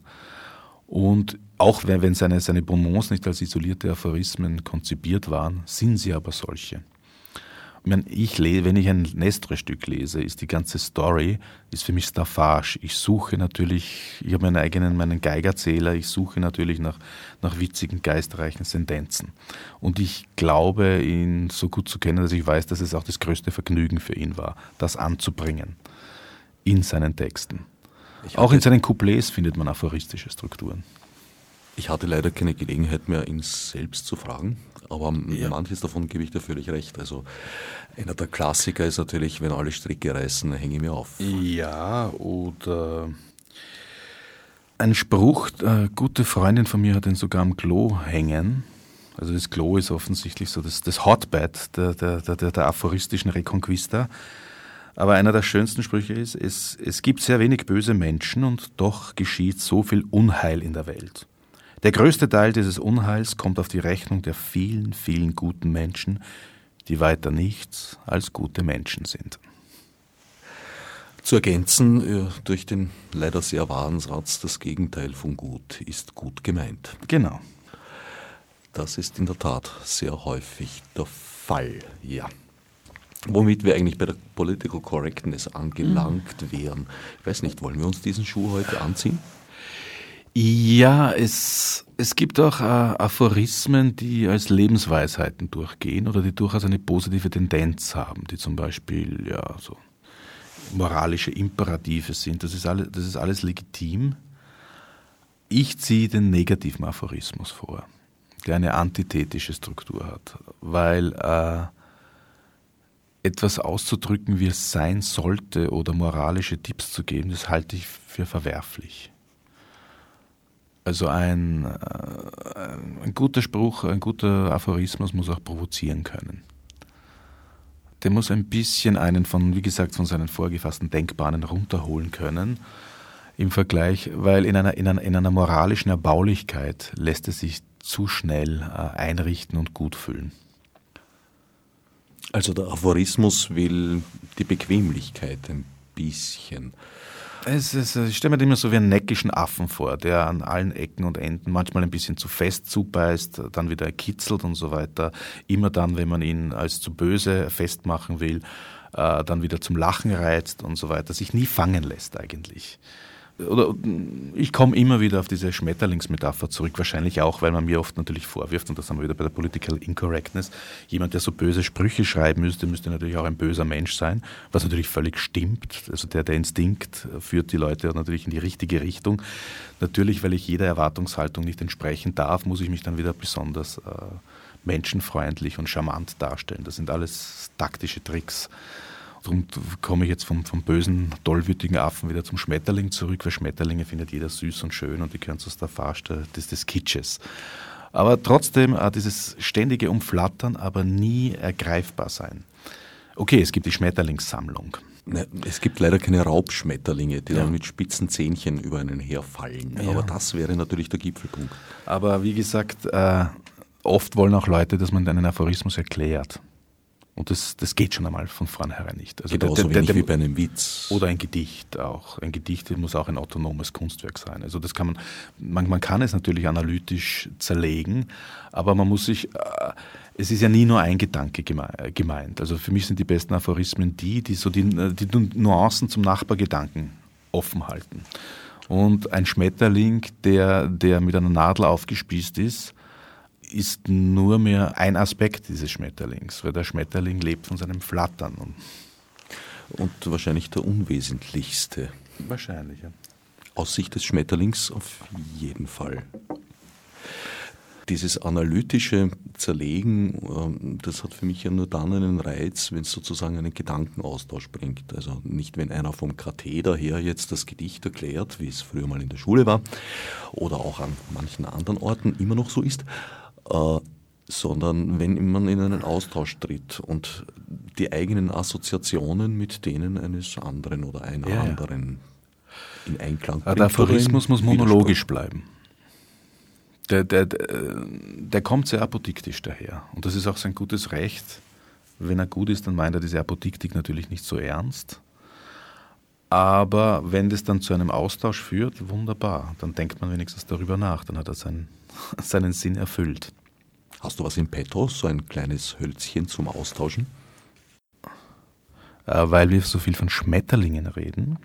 Und auch wenn, wenn seine, seine Bonbons nicht als isolierte Aphorismen konzipiert waren, sind sie aber solche. Ich, meine, ich le- wenn ich ein Nestre-Stück lese, ist die ganze Story ist für mich Staffage. Ich suche natürlich, ich habe meinen eigenen, meinen Geigerzähler, ich suche natürlich nach, nach witzigen, geistreichen Sentenzen. Und ich glaube, ihn so gut zu kennen, dass ich weiß, dass es auch das größte Vergnügen für ihn war, das anzubringen in seinen Texten. Auch in seinen Couplets findet man aphoristische Strukturen. Ich hatte leider keine Gelegenheit mehr, ihn selbst zu fragen, aber Ja. manches davon gebe ich dir völlig recht. Also einer der Klassiker ist natürlich, wenn alle Stricke reißen, hänge ich mir auf. Ja, oder ein Spruch, eine gute Freundin von mir hat ihn sogar am Klo hängen. Also das Klo ist offensichtlich so das, das Hotbed der, der, der, der, der aphoristischen Reconquista. Aber einer der schönsten Sprüche ist, es, es gibt sehr wenig böse Menschen und doch geschieht so viel Unheil in der Welt. Der größte Teil dieses Unheils kommt auf die Rechnung der vielen, vielen guten Menschen, die weiter nichts als gute Menschen sind. zu ergänzen äh, durch den leider sehr wahren Satz, das Gegenteil von gut ist gut gemeint. Genau. Das ist in der Tat sehr häufig der Fall, ja. Womit wir eigentlich bei der Political Correctness angelangt mhm. wären. Ich weiß nicht, wollen wir uns diesen Schuh heute anziehen? Ja, es, es gibt auch äh, Aphorismen, die als Lebensweisheiten durchgehen oder die durchaus eine positive Tendenz haben, die zum Beispiel ja so moralische Imperative sind. Das ist, alle, das ist alles legitim. Ich ziehe den negativen Aphorismus vor, der eine antithetische Struktur hat, weil äh, etwas auszudrücken, wie es sein sollte oder moralische Tipps zu geben, das halte ich für verwerflich. Also ein, äh, ein guter Spruch, ein guter Aphorismus muss auch provozieren können. Der muss ein bisschen einen von, wie gesagt, von seinen vorgefassten Denkbahnen runterholen können im Vergleich, weil in einer, in einer, in einer moralischen Erbaulichkeit lässt es sich zu schnell äh, einrichten und gut fühlen. Also der Aphorismus will die Bequemlichkeit ein bisschen es ist, ich stelle mir den immer so wie einen neckischen Affen vor, der an allen Ecken und Enden manchmal ein bisschen zu fest zubeißt, dann wieder kitzelt und so weiter. Immer dann, wenn man ihn als zu böse festmachen will, äh, dann wieder zum Lachen reizt und so weiter, sich nie fangen lässt eigentlich oder ich komme immer wieder auf diese Schmetterlingsmetapher zurück, wahrscheinlich auch, weil man mir oft natürlich vorwirft, und das haben wir wieder bei der Political Incorrectness, jemand, der so böse Sprüche schreiben müsste, müsste natürlich auch ein böser Mensch sein, was natürlich völlig stimmt. Also der, der Instinkt führt die Leute natürlich in die richtige Richtung. Natürlich, weil ich jeder Erwartungshaltung nicht entsprechen darf, muss ich mich dann wieder besonders äh, menschenfreundlich und charmant darstellen. Das sind alles taktische Tricks. Darum komme ich jetzt vom, vom bösen, tollwütigen Affen wieder zum Schmetterling zurück, weil Schmetterlinge findet jeder süß und schön und die gehören zu Farce des, des Kitsches. Aber trotzdem äh, dieses ständige Umflattern, aber nie ergreifbar sein. Okay, es gibt die Schmetterlingssammlung. Ne, es gibt leider keine Raubschmetterlinge, die ja. dann mit spitzen Zähnchen über einen herfallen. Ja. Aber das wäre natürlich der Gipfelpunkt. Aber wie gesagt, äh, oft wollen auch Leute, dass man einen Aphorismus erklärt. Und das, das geht schon einmal von vornherein nicht. Also Genauso der, der, der, wie bei einem Witz. Oder ein Gedicht auch. Ein Gedicht muss auch ein autonomes Kunstwerk sein. Also das kann man, man, man kann es natürlich analytisch zerlegen, aber man muss sich, äh, es ist ja nie nur ein Gedanke gemeint. Also für mich sind die besten Aphorismen die, die so die, die Nuancen zum Nachbargedanken offen halten. Und ein Schmetterling, der, der mit einer Nadel aufgespießt ist, ist nur mehr ein Aspekt dieses Schmetterlings, weil der Schmetterling lebt von seinem Flattern. Und, und wahrscheinlich der unwesentlichste. Wahrscheinlich, ja. Aus Sicht des Schmetterlings auf jeden Fall. Dieses analytische Zerlegen, ähm, das hat für mich ja nur dann einen Reiz, wenn es sozusagen einen Gedankenaustausch bringt. Also nicht, wenn einer vom Katheder her jetzt das Gedicht erklärt, wie es früher mal in der Schule war oder auch an manchen anderen Orten immer noch so ist, äh, sondern wenn man in einen Austausch tritt und die eigenen Assoziationen mit denen eines anderen oder einer ja, anderen ja. in Einklang bringt. Der Aphorismus muss monologisch bleiben. Der, der, der, kommt sehr apodiktisch daher. Und das ist auch sein gutes Recht. Wenn er gut ist, dann meint er diese Apodiktik natürlich nicht so ernst. Aber wenn das dann zu einem Austausch führt, wunderbar. Dann denkt man wenigstens darüber nach. Dann hat er seinen seinen Sinn erfüllt. Hast du was im Petto, so ein kleines Hölzchen zum Austauschen? Äh, weil wir so viel von Schmetterlingen reden.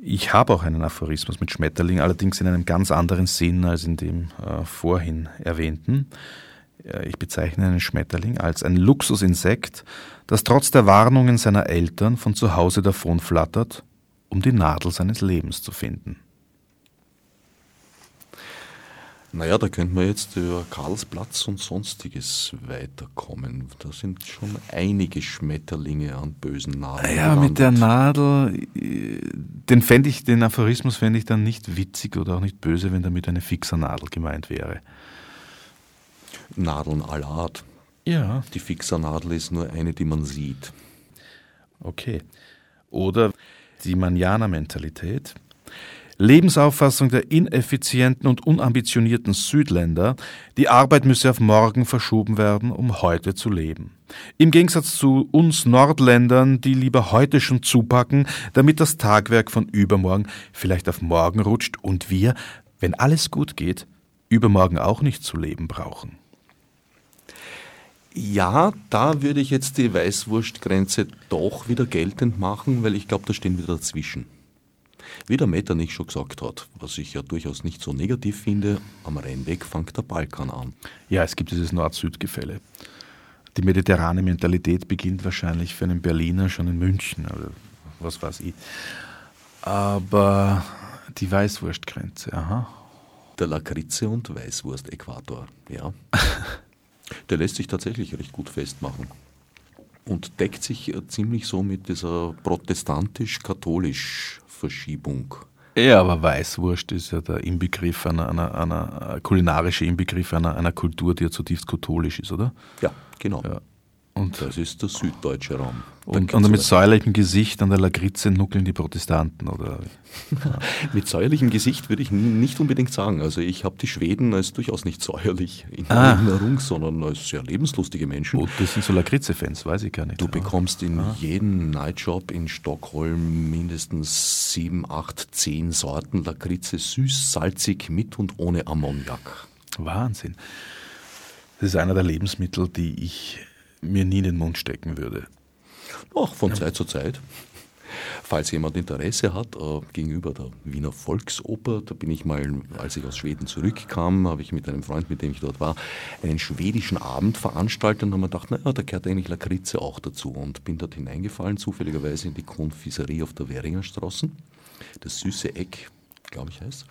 Ich habe auch einen Aphorismus mit Schmetterlingen, allerdings in einem ganz anderen Sinn als in dem äh, vorhin erwähnten. Äh, ich bezeichne einen Schmetterling als ein Luxusinsekt, das trotz der Warnungen seiner Eltern von zu Hause davonflattert, um die Nadel seines Lebens zu finden. Naja, da könnte man jetzt über Karlsplatz und sonstiges weiterkommen. Da sind schon einige Schmetterlinge an bösen Nadeln. Ja, mit der Nadel, den, fänd ich, den Aphorismus fände ich dann nicht witzig oder auch nicht böse, wenn damit eine Fixernadel gemeint wäre. Nadeln aller Art. Ja. Die Fixernadel ist nur eine, die man sieht. Okay. Oder die Manjana-Mentalität. Lebensauffassung der ineffizienten und unambitionierten Südländer, die Arbeit müsse auf morgen verschoben werden, um heute zu leben. Im Gegensatz zu uns Nordländern, die lieber heute schon zupacken, damit das Tagwerk von übermorgen vielleicht auf morgen rutscht und wir, wenn alles gut geht, übermorgen auch nicht zu leben brauchen. Ja, da würde ich jetzt die Weißwurstgrenze doch wieder geltend machen, weil ich glaube, da stehen wir dazwischen. Wie der Meta nicht schon gesagt hat, was ich ja durchaus nicht so negativ finde, am Rennweg fängt der Balkan an. Ja, es gibt dieses Nord-Süd-Gefälle. Die mediterrane Mentalität beginnt wahrscheinlich für einen Berliner schon in München oder was weiß ich. Aber die Weißwurstgrenze, aha. Der Lakritze- und Weißwurst-Äquator, ja. Der lässt sich tatsächlich recht gut festmachen und deckt sich ziemlich so mit dieser protestantisch-katholisch Verschiebung. Ja, aber Weißwurst ist ja der Inbegriff einer, einer, einer kulinarische Inbegriff einer, einer Kultur, die ja zutiefst katholisch ist, oder? Ja, genau. Ja. Und das ist der süddeutsche Raum. Und, und mit säuerlichem Gesicht an der Lakritze nuckeln die Protestanten, oder? Ja. mit säuerlichem Gesicht würde ich nicht unbedingt sagen. Also ich habe die Schweden als durchaus nicht säuerlich in ah. Erinnerung, sondern als sehr lebenslustige Menschen. Oh, das sind so Lakritze-Fans, weiß ich gar nicht. Du bekommst in ah. jedem Nightshop in Stockholm mindestens sieben, acht, zehn Sorten Lakritze, süß, salzig, mit und ohne Ammoniak. Wahnsinn. Das ist einer der Lebensmittel, die ich mir nie in den Mund stecken würde. Ach, von ja. Zeit zu Zeit. Falls jemand Interesse hat, äh, gegenüber der Wiener Volksoper, da bin ich mal, als ich aus Schweden zurückkam, habe ich mit einem Freund, mit dem ich dort war, einen schwedischen Abend veranstaltet und habe mir gedacht, naja, da gehört eigentlich Lakritze auch dazu und bin dort hineingefallen, zufälligerweise in die Konfiserie auf der Währinger Straße, das süße Eck, glaube ich heißt,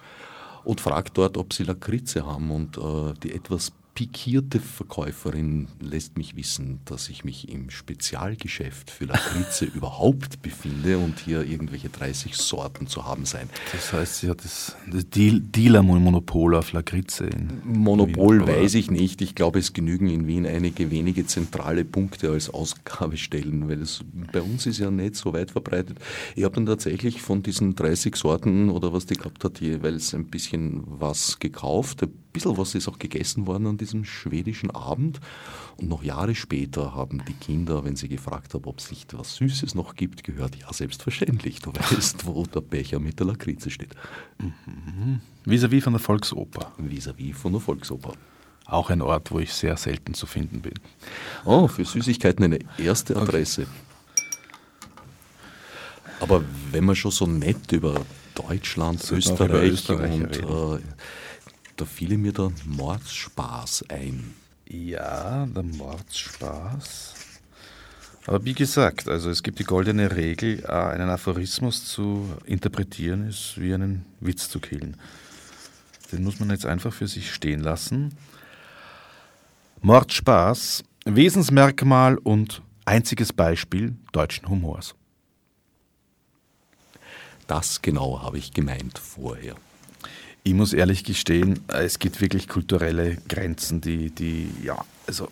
und fragt dort, ob sie Lakritze haben und äh, die etwas pikierte Verkäuferin lässt mich wissen, dass ich mich im Spezialgeschäft für Lakritze überhaupt befinde und hier irgendwelche 30 Sorten zu haben sein. Das heißt, sie hat das, das Dealer-Monopol auf Lakritze. Monopol Wien, weiß ich nicht. Ich glaube, es genügen in Wien einige wenige zentrale Punkte als Ausgabestellen, weil es bei uns ist ja nicht so weit verbreitet. Ich habe dann tatsächlich von diesen 30 Sorten oder was die gehabt hat, jeweils ein bisschen was gekauft. Bisschen was ist auch gegessen worden an diesem schwedischen Abend. Und noch Jahre später haben die Kinder, wenn sie gefragt haben, ob es nicht was Süßes noch gibt, gehört, ja, selbstverständlich. Du weißt, wo der Becher mit der Lakritze steht. Mhm. Vis-à-vis -vis von der Volksoper. Vis-à-vis -vis von der Volksoper. Auch ein Ort, wo ich sehr selten zu finden bin. Oh, für Süßigkeiten eine erste Adresse. Okay. Aber wenn man schon so nett über Deutschland, Österreich, Österreich, und äh, da fiel mir der Mordsspaß ein. Ja, der Mordsspaß. Aber wie gesagt, also es gibt die goldene Regel, äh, einen Aphorismus zu interpretieren ist wie einen Witz zu killen. Den muss man jetzt einfach für sich stehen lassen. Mordspaß, Wesensmerkmal und einziges Beispiel deutschen Humors. Das genau habe ich gemeint vorher. Ich muss ehrlich gestehen, es gibt wirklich kulturelle Grenzen, die, die, ja, also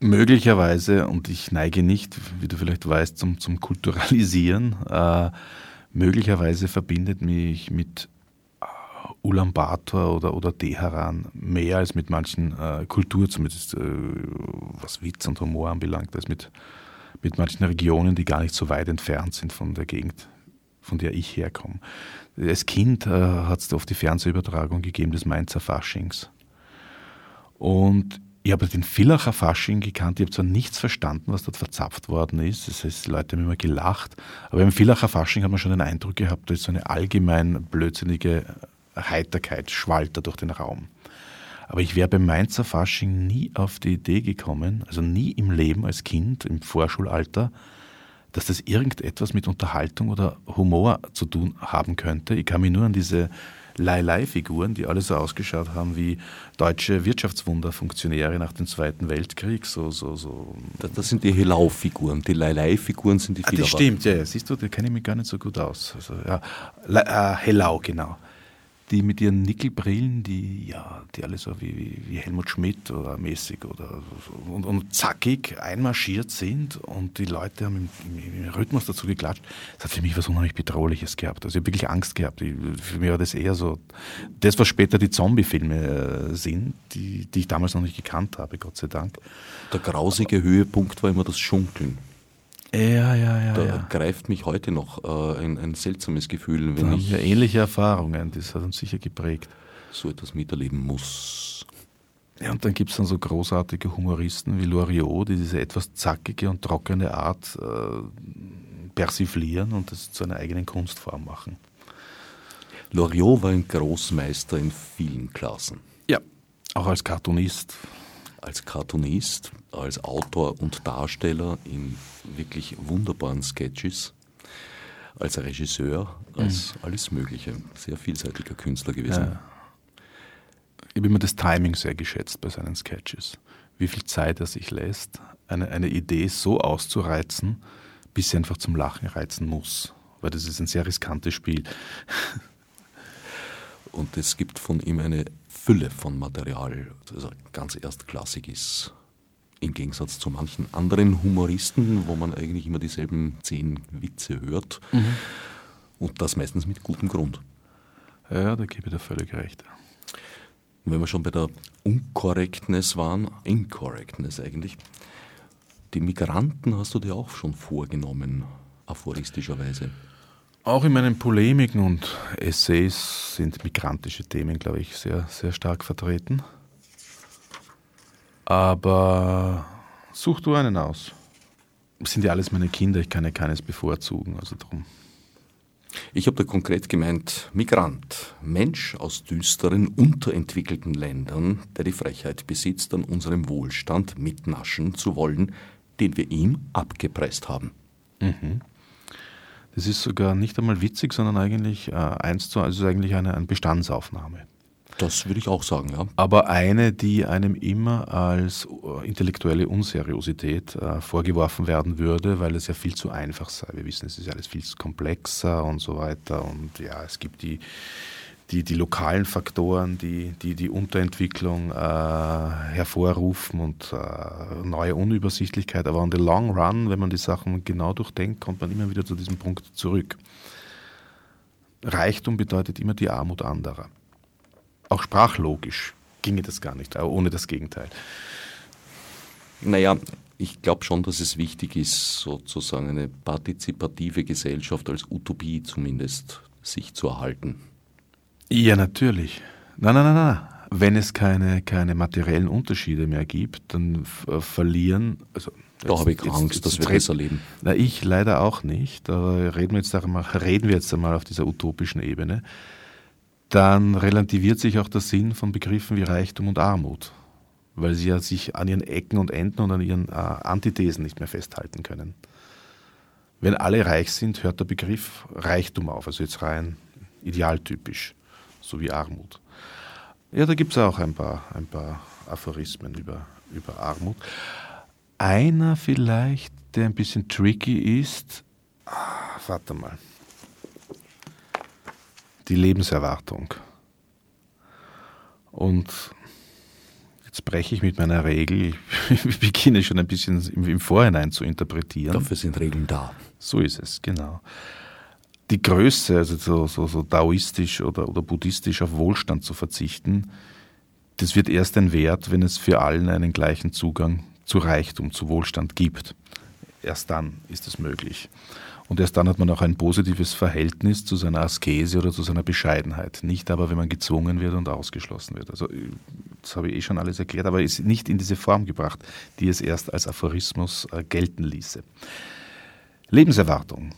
möglicherweise, und ich neige nicht, wie du vielleicht weißt, zum, zum Kulturalisieren, äh, möglicherweise verbindet mich mit äh, Ulaanbaatar oder, oder Teheran mehr als mit manchen äh, Kultur, zumindest äh, was Witz und Humor anbelangt, als mit, mit manchen Regionen, die gar nicht so weit entfernt sind von der Gegend, von der ich herkomme. Als Kind äh, hat es oft die Fernsehübertragung gegeben des Mainzer Faschings. Und ich habe den Villacher Fasching gekannt, ich habe zwar nichts verstanden, was dort verzapft worden ist, das heißt, die Leute haben immer gelacht, aber im Villacher Fasching hat man schon den Eindruck gehabt, da ist so eine allgemein blödsinnige Heiterkeit, schwallt da durch den Raum. Aber ich wäre beim Mainzer Fasching nie auf die Idee gekommen, also nie im Leben als Kind, im Vorschulalter, dass das irgendetwas mit Unterhaltung oder Humor zu tun haben könnte. Ich kann mich nur an diese Lai-Lai-Figuren, die alle so ausgeschaut haben wie deutsche Wirtschaftswunderfunktionäre nach dem Zweiten Weltkrieg. So, so, so. Das, das sind die Helau-Figuren. Die Lai-Lai-Figuren sind die ah, Das stimmt, ja, ja. Siehst du, da kenne ich mich gar nicht so gut aus. Also, ja, äh, Helau, genau. Die mit ihren Nickelbrillen, die ja, die alle so wie, wie Helmut Schmidt oder mäßig oder und, und, zackig einmarschiert sind und die Leute haben im, im, Rhythmus dazu geklatscht. Das hat für mich was unheimlich Bedrohliches gehabt. Also ich habe wirklich Angst gehabt. Ich, für mich war das eher so, das, was später die Zombie-Filme äh, sind, die, die ich damals noch nicht gekannt habe, Gott sei Dank. Der grausige Höhepunkt war immer das Schunkeln. Ja, ja, ja. Da ja. greift mich heute noch äh, ein, ein, seltsames Gefühl, wenn da ich. Haben ähnliche Erfahrungen, das hat uns sicher geprägt. So etwas miterleben muss. Ja, und dann gibt es dann so großartige Humoristen wie Loriot, die diese etwas zackige und trockene Art äh, persiflieren und das zu einer eigenen Kunstform machen. Loriot war ein Großmeister in vielen Klassen. Ja, auch als Cartoonist als Cartoonist, als Autor und Darsteller in wirklich wunderbaren Sketches, als Regisseur, als mhm. alles Mögliche. Sehr vielseitiger Künstler gewesen. Ja. Ich habe immer das Timing sehr geschätzt bei seinen Sketches. Wie viel Zeit er sich lässt, eine, eine Idee so auszureizen, bis sie einfach zum Lachen reizen muss. Weil das ist ein sehr riskantes Spiel. Und es gibt von ihm eine Fülle von Material, das ganz erstklassig ist. Im Gegensatz zu manchen anderen Humoristen, wo man eigentlich immer dieselben zehn Witze hört. Mhm. Und das meistens mit gutem Grund. Ja, da gebe ich dir völlig recht. wenn wir schon bei der Unkorrektness waren, Incorrectness eigentlich, die Migranten hast du dir auch schon vorgenommen, aphoristischerweise. Auch in meinen Polemiken und Essays sind migrantische Themen, glaube ich, sehr, sehr stark vertreten. Aber such du einen aus. Das sind ja alles meine Kinder, ich kann ja keines bevorzugen, also drum. Ich habe da konkret gemeint, Migrant, Mensch aus düsteren, unterentwickelten Ländern, der die Frechheit besitzt, an unserem Wohlstand mitnaschen zu wollen, den wir ihm abgepresst haben. Mhm. Das ist sogar nicht einmal witzig, sondern eigentlich äh, eins zu, also eigentlich eine, eine Bestandsaufnahme. Das würde ich auch sagen, ja. Aber eine, die einem immer als äh, intellektuelle Unseriosität äh, vorgeworfen werden würde, weil es ja viel zu einfach sei. Wir wissen, es ist alles viel komplexer und so weiter. Und ja, es gibt die die, die lokalen Faktoren, die die, die Unterentwicklung äh, hervorrufen und äh, neue Unübersichtlichkeit. Aber on the long run, wenn man die Sachen genau durchdenkt, kommt man immer wieder zu diesem Punkt zurück. Reichtum bedeutet immer die Armut anderer. Auch sprachlogisch ginge das gar nicht, ohne das Gegenteil. Naja, ich glaube schon, dass es wichtig ist, sozusagen eine partizipative Gesellschaft als Utopie zumindest sich zu erhalten. Ja, natürlich. Nein, nein, nein, nein. Wenn es keine, keine materiellen Unterschiede mehr gibt, dann äh, verlieren. Also da habe ich jetzt, Angst, dass wir das erleben. Na, ich leider auch nicht. Aber reden wir jetzt einmal, reden wir jetzt einmal auf dieser utopischen Ebene. Dann relativiert sich auch der Sinn von Begriffen wie Reichtum und Armut, weil sie ja sich an ihren Ecken und Enden und an ihren äh, Antithesen nicht mehr festhalten können. Wenn alle reich sind, hört der Begriff Reichtum auf, also jetzt rein idealtypisch sowie Armut. Ja, da gibt es auch ein paar, ein paar Aphorismen über, über Armut. Einer vielleicht, der ein bisschen tricky ist, ah, warte mal, die Lebenserwartung. Und jetzt breche ich mit meiner Regel, ich beginne schon ein bisschen im, im Vorhinein zu interpretieren. Dafür sind Regeln da. So ist es, genau die Größe, also so, so, so daoistisch oder, oder buddhistisch auf Wohlstand zu verzichten, das wird erst ein Wert, wenn es für allen einen gleichen Zugang zu Reichtum, zu Wohlstand gibt. Erst dann ist es möglich. Und erst dann hat man auch ein positives Verhältnis zu seiner Askese oder zu seiner Bescheidenheit. Nicht aber, wenn man gezwungen wird und ausgeschlossen wird. Also, das habe ich eh schon alles erklärt, aber ist nicht in diese Form gebracht, die es erst als Aphorismus äh, gelten ließe. Lebenserwartung.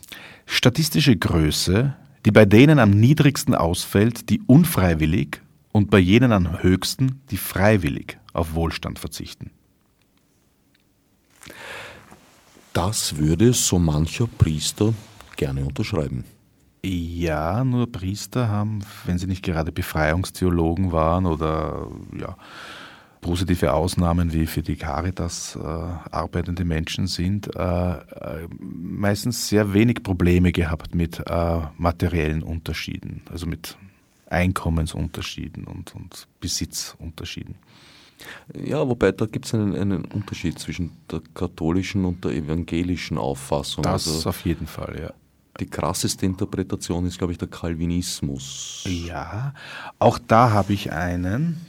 Statistische Größe, die bei denen am niedrigsten ausfällt, die unfreiwillig und bei jenen am höchsten, die freiwillig auf Wohlstand verzichten. Das würde so mancher Priester gerne unterschreiben. Ja, nur Priester haben, wenn sie nicht gerade Befreiungstheologen waren oder ja, positive Ausnahmen wie für die Caritas äh, arbeitende Menschen sind, äh, äh, meistens sehr wenig Probleme gehabt mit äh, materiellen Unterschieden, also mit Einkommensunterschieden und, und Besitzunterschieden. Ja, wobei da gibt es einen, einen, Unterschied zwischen der katholischen und der evangelischen Auffassung. Das also auf jeden Fall, ja. Die krasseste Interpretation ist, glaube ich, der Calvinismus. Ja, auch da habe ich einen,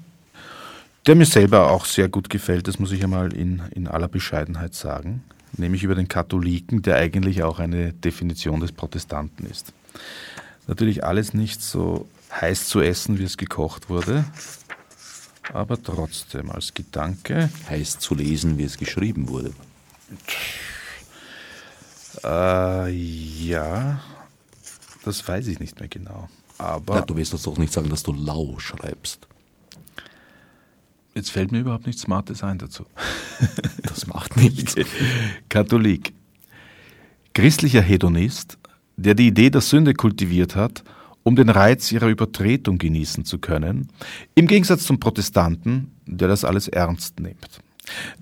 der mir selber auch sehr gut gefällt, das muss ich einmal in, in aller Bescheidenheit sagen, nämlich über den Katholiken, der eigentlich auch eine Definition des Protestanten ist. Natürlich alles nicht so heiß zu essen, wie es gekocht wurde, aber trotzdem als Gedanke. Heiß zu lesen, wie es geschrieben wurde. Äh, ja, das weiß ich nicht mehr genau. Aber ja, du wirst uns doch nicht sagen, dass du lau schreibst. Jetzt fällt mir überhaupt nichts Smartes ein dazu. Das macht nichts. Katholik. Christlicher Hedonist, der die Idee der Sünde kultiviert hat, um den Reiz ihrer Übertretung genießen zu können, im Gegensatz zum Protestanten, der das alles ernst nimmt.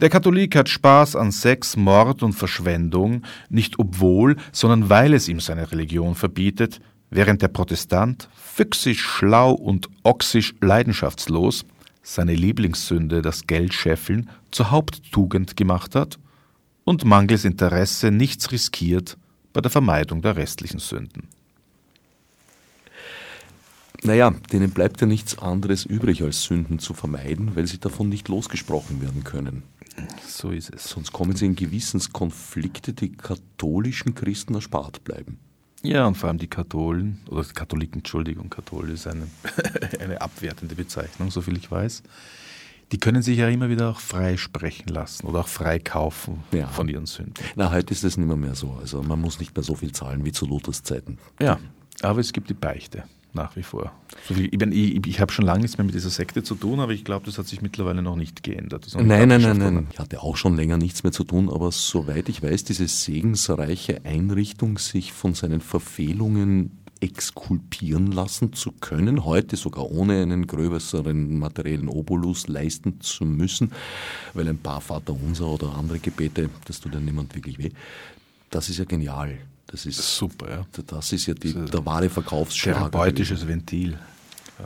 Der Katholik hat Spaß an Sex, Mord und Verschwendung, nicht obwohl, sondern weil es ihm seine Religion verbietet, während der Protestant füchsisch, schlau und oxisch leidenschaftslos seine Lieblingssünde, das Geldscheffeln, zur Haupttugend gemacht hat und mangels Interesse nichts riskiert bei der Vermeidung der restlichen Sünden. Naja, denen bleibt ja nichts anderes übrig, als Sünden zu vermeiden, weil sie davon nicht losgesprochen werden können. So ist es. Sonst kommen sie in Gewissenskonflikte, die katholischen Christen erspart bleiben. Ja, und vor allem die Katholen, oder Katholiken, Entschuldigung, Kathol ist eine, eine abwertende Bezeichnung, soviel ich weiß. Die können sich ja immer wieder auch frei sprechen lassen oder auch frei kaufen ja. von ihren Sünden. Na, heute ist das nicht mehr, mehr so. Also man muss nicht mehr so viel zahlen wie zu Luthers Zeiten. Ja, aber es gibt die Beichte nach wie vor. Ich, ich, ich habe schon lange nichts mehr mit dieser Sekte zu tun, aber ich glaube, das hat sich mittlerweile noch nicht geändert. Nein, nein, nein, nein. Ich hatte auch schon länger nichts mehr zu tun, aber soweit ich weiß, diese segensreiche Einrichtung, sich von seinen Verfehlungen exkulpieren lassen zu können, heute sogar ohne einen größeren materiellen Obolus leisten zu müssen, weil ein paar Vaterunser oder andere Gebete, das tut ja niemand wirklich weh. Das ist ja genial. Das ist super, ja. Das ist ja die, ist der wahre Verkaufsschlager. Therapeutisches Ventil. Ja.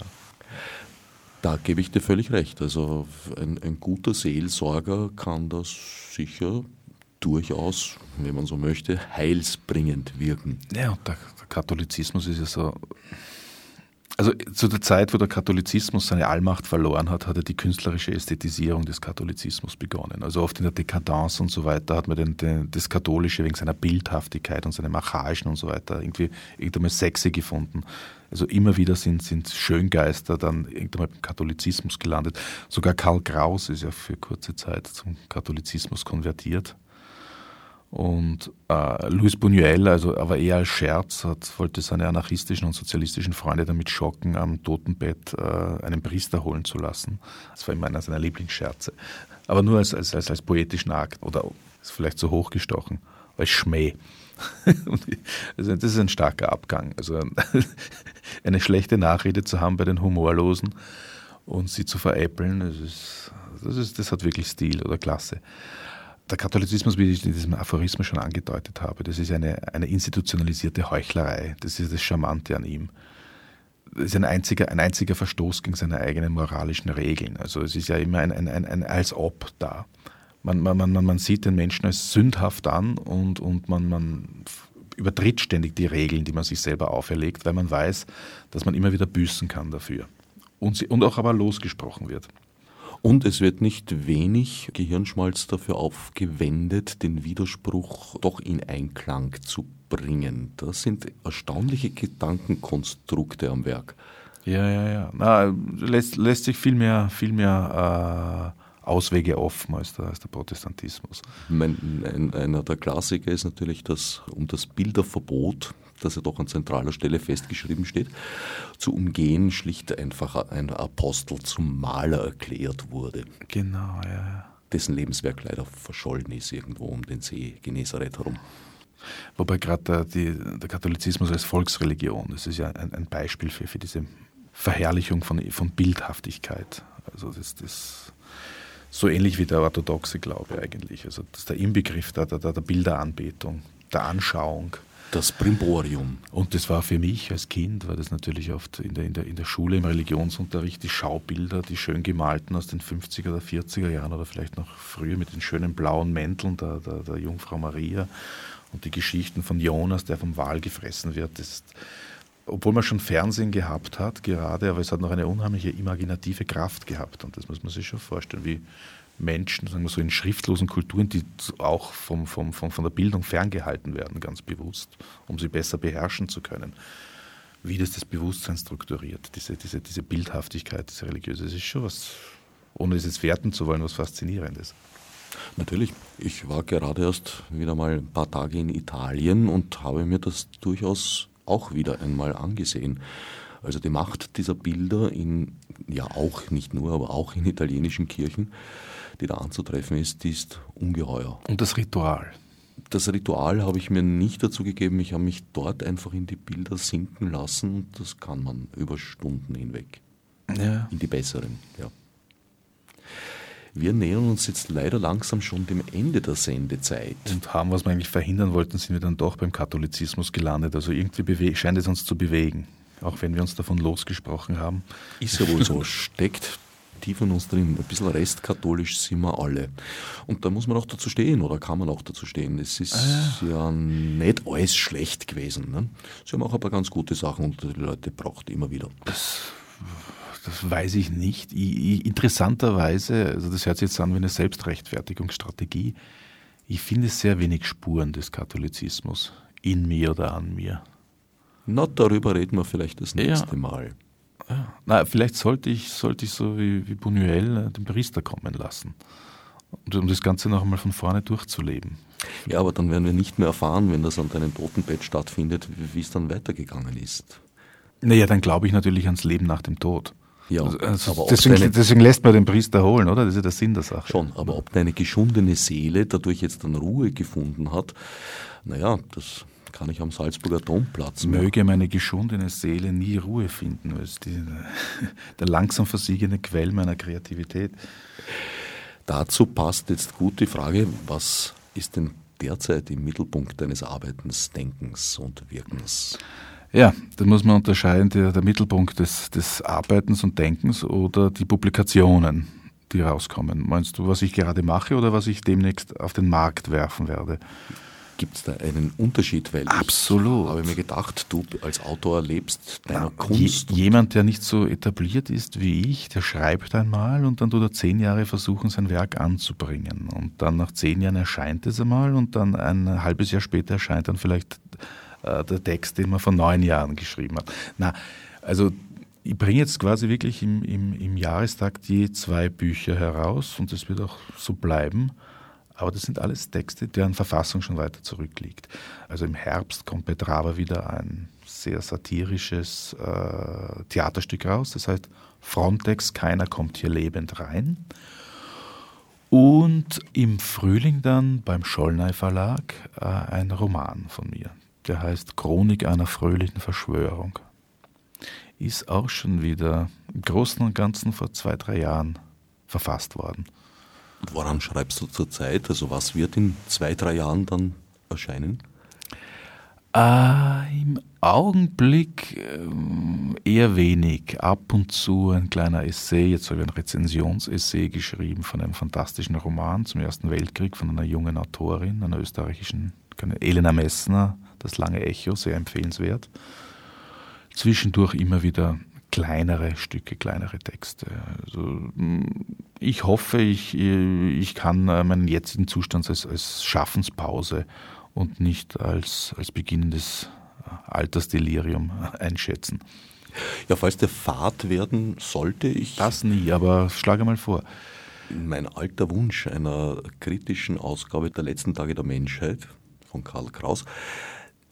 Da gebe ich dir völlig recht. Also ein, ein guter Seelsorger kann das sicher durchaus, wenn man so möchte, heilsbringend wirken. Ja, und der Katholizismus ist ja so also zu der Zeit, wo der Katholizismus seine Allmacht verloren hat, hat er die künstlerische Ästhetisierung des Katholizismus begonnen. Also oft in der Dekadence und so weiter hat man den, den, das Katholische wegen seiner Bildhaftigkeit und seinem Archaischen und so weiter irgendwie irgendwann mal sexy gefunden. Also immer wieder sind, sind Schöngeister dann irgendwann mal beim Katholizismus gelandet. Sogar Karl Kraus ist ja für kurze Zeit zum Katholizismus konvertiert. Und äh, Luis Buñuel, also aber eher als Scherz, hat, wollte seine anarchistischen und sozialistischen Freunde damit schocken, am Totenbett äh, einen Priester holen zu lassen. Das war immer einer seiner Lieblingsscherze. Aber nur als, als, als, als poetischen Akt oder ist vielleicht zu hoch gestochen, als Schmäh. das ist ein starker Abgang. Also eine schlechte Nachrede zu haben bei den Humorlosen und sie zu veräppeln, das, ist, das, ist, das hat wirklich Stil oder Klasse der Katholizismus, wie ich in diesem Aphorismus schon angedeutet habe, das ist eine, eine institutionalisierte Heuchlerei. Das ist das Charmante an ihm. Das ist ein einziger, ein einziger Verstoß gegen seine eigenen moralischen Regeln. Also es ist ja immer ein, ein, ein, ein als ob da. Man, man, man, man sieht den Menschen als sündhaft an und, und man, man übertritt ständig die Regeln, die man sich selber auferlegt, weil man weiß, dass man immer wieder büßen kann dafür. Und, sie, und auch aber losgesprochen wird. Und es wird nicht wenig Gehirnschmalz dafür aufgewendet, den Widerspruch doch in Einklang zu bringen. Das sind erstaunliche Gedankenkonstrukte am Werk. Ja, ja, ja. Na, lässt, lässt sich viel mehr, viel mehr äh, Auswege offen als der, als der Protestantismus. Mein, ein, einer der Klassiker ist natürlich das um das Bilderverbot das ja doch an zentraler Stelle festgeschrieben steht, zu umgehen schlicht einfach ein Apostel zum Maler erklärt wurde. Genau, ja. ja. Dessen Lebenswerk leider verschollen ist irgendwo um den See Genezareth herum. Wobei gerade der, der, Katholizismus als Volksreligion, das ist ja ein, ein Beispiel für, für diese Verherrlichung von, von Bildhaftigkeit. Also das, das so ähnlich wie der orthodoxe Glaube eigentlich. Also das ist der Inbegriff der, der, der Bilderanbetung, der Anschauung Das Brimborium. Und das war für mich als Kind, war das natürlich oft in der, in der, in der Schule im Religionsunterricht, die Schaubilder, die schön gemalten aus den 50er oder 40er Jahren oder vielleicht noch früher mit den schönen blauen Mänteln der, der, der Jungfrau Maria und die Geschichten von Jonas, der vom Wal gefressen wird. Das ist, obwohl man schon Fernsehen gehabt hat, gerade, aber es hat noch eine unheimliche imaginative Kraft gehabt. Und das muss man sich schon vorstellen, wie Menschen, sagen wir so, in schriftlosen Kulturen, die auch vom, vom, vom, von der Bildung ferngehalten werden, ganz bewusst, um sie besser beherrschen zu können. Wie das das Bewusstsein strukturiert, diese, diese, diese Bildhaftigkeit, diese religiöse, das ist schon was, ohne es jetzt werten zu wollen, was Faszinierendes. Natürlich. Ich war gerade erst wieder mal ein paar Tage in Italien und habe mir das durchaus auch wieder einmal angesehen. Also die Macht dieser Bilder in, ja auch nicht nur, aber auch in italienischen Kirchen, die da anzutreffen ist, die ist ungeheuer. Und das Ritual? Das Ritual habe ich mir nicht dazu gegeben. Ich habe mich dort einfach in die Bilder sinken lassen und das kann man über Stunden hinweg. Ja. In die besseren, ja. Wir nähern uns jetzt leider langsam schon dem Ende der Sendezeit. Und haben, was wir eigentlich verhindern wollten, sind wir dann doch beim Katholizismus gelandet. Also irgendwie scheint es uns zu bewegen, auch wenn wir uns davon losgesprochen haben. Ist ja wohl so, steckt tief in uns drin. Ein bisschen restkatholisch sind wir alle. Und da muss man auch dazu stehen oder kann man auch dazu stehen. Es ist ah, ja. ja nicht alles schlecht gewesen. Ne? Sie haben auch ein paar ganz gute Sachen und die Leute braucht immer wieder. Das das weiß ich nicht. Ich, interessanterweise, also das hört sich jetzt an wie eine Selbstrechtfertigungsstrategie, ich finde sehr wenig Spuren des Katholizismus in mir oder an mir. Na, darüber reden wir vielleicht das nächste ja. Mal. Ja. Na, vielleicht sollte ich, sollte ich so wie, wie Buñuel äh, den Priester kommen lassen, um das Ganze noch einmal von vorne durchzuleben. Ja, aber dann werden wir nicht mehr erfahren, wenn das an deinem Totenbett stattfindet, wie es dann weitergegangen ist. Naja, dann glaube ich natürlich ans Leben nach dem Tod. Ja, also, aber deswegen, deswegen, lässt man den Priester holen, oder? Das ist ja der Sinn der Sache. Schon, aber ob deine geschundene Seele dadurch jetzt dann Ruhe gefunden hat, naja, das kann ich am Salzburger Domplatz. Möge meine geschundene Seele nie Ruhe finden, die, der langsam versiegende Quell meiner Kreativität. Dazu passt jetzt gut die Frage, was ist denn derzeit im Mittelpunkt deines Arbeitens, Denkens und Wirkens? Ja, da muss man unterscheiden, der, der Mittelpunkt des, des Arbeitens und Denkens oder die Publikationen, die rauskommen. Meinst du, was ich gerade mache oder was ich demnächst auf den Markt werfen werde? Gibt es da einen Unterschied? Weil Absolut. Ich habe mir gedacht, du als Autor lebst deiner Na, Kunst. Je, jemand, der nicht so etabliert ist wie ich, der schreibt einmal und dann tut er zehn Jahre versuchen, sein Werk anzubringen. Und dann nach zehn Jahren erscheint es einmal und dann ein halbes Jahr später erscheint dann vielleicht äh, der Text, den man vor neun Jahren geschrieben hat. Na, also ich bringe jetzt quasi wirklich im, im, im Jahrestakt je zwei Bücher heraus und das wird auch so bleiben. Aber das sind alles Texte, deren Verfassung schon weiter zurückliegt. Also im Herbst kommt bei Drava wieder ein sehr satirisches äh, Theaterstück raus. Das heißt Frontex, keiner kommt hier lebend rein. Und im Frühling dann beim Schollnei Verlag äh, ein Roman von mir, der heißt Chronik einer fröhlichen Verschwörung. Ist auch schon wieder im Großen und Ganzen vor zwei, drei Jahren verfasst worden. Woran schreibst du zurzeit? Also was wird in zwei, drei Jahren dann erscheinen? Äh, Im Augenblick äh, eher wenig. Ab und zu ein kleiner Essay. Jetzt habe ich ein Rezensionsessay geschrieben von einem fantastischen Roman zum Ersten Weltkrieg von einer jungen Autorin, einer österreichischen, Elena Messner, das lange Echo, sehr empfehlenswert. Zwischendurch immer wieder kleinere Stücke, kleinere Texte. Also, mm, ich hoffe, ich, ich kann äh, meinen jetzigen Zustand als, als Schaffenspause und nicht als, als beginnendes äh, Altersdelirium einschätzen. Ja, falls der Fahrt werden sollte, ich. Das nie, aber schlage mal vor. Mein alter Wunsch einer kritischen Ausgabe der letzten Tage der Menschheit von Karl Kraus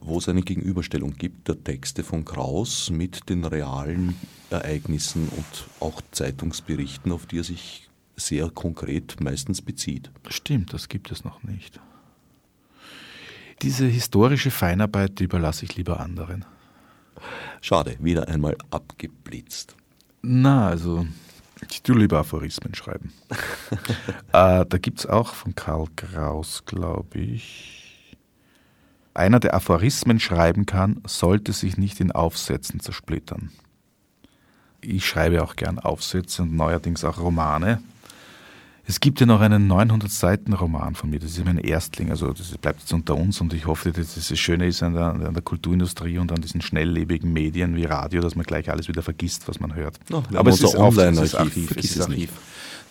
wo es eine Gegenüberstellung gibt der Texte von Kraus mit den realen Ereignissen und auch Zeitungsberichten, auf die er sich sehr konkret meistens bezieht. Stimmt, das gibt es noch nicht. Diese historische Feinarbeit die überlasse ich lieber anderen. Schade, wieder einmal abgeblitzt. Na, also ich tue lieber Aphorismen schreiben. äh, da gibt es auch von Karl Kraus, glaube ich, Einer, der Aphorismen schreiben kann, sollte sich nicht in Aufsätzen zersplittern. Ich schreibe auch gern Aufsätze und neuerdings auch Romane. Es gibt ja noch einen 900-Seiten-Roman von mir, das ist mein Erstling, also das bleibt jetzt unter uns und ich hoffe, dass das Schöne ist an der, an der Kulturindustrie und an diesen schnelllebigen Medien wie Radio, dass man gleich alles wieder vergisst, was man hört. Ja, Aber es ist Archiv, vergiss es ist es Archiv.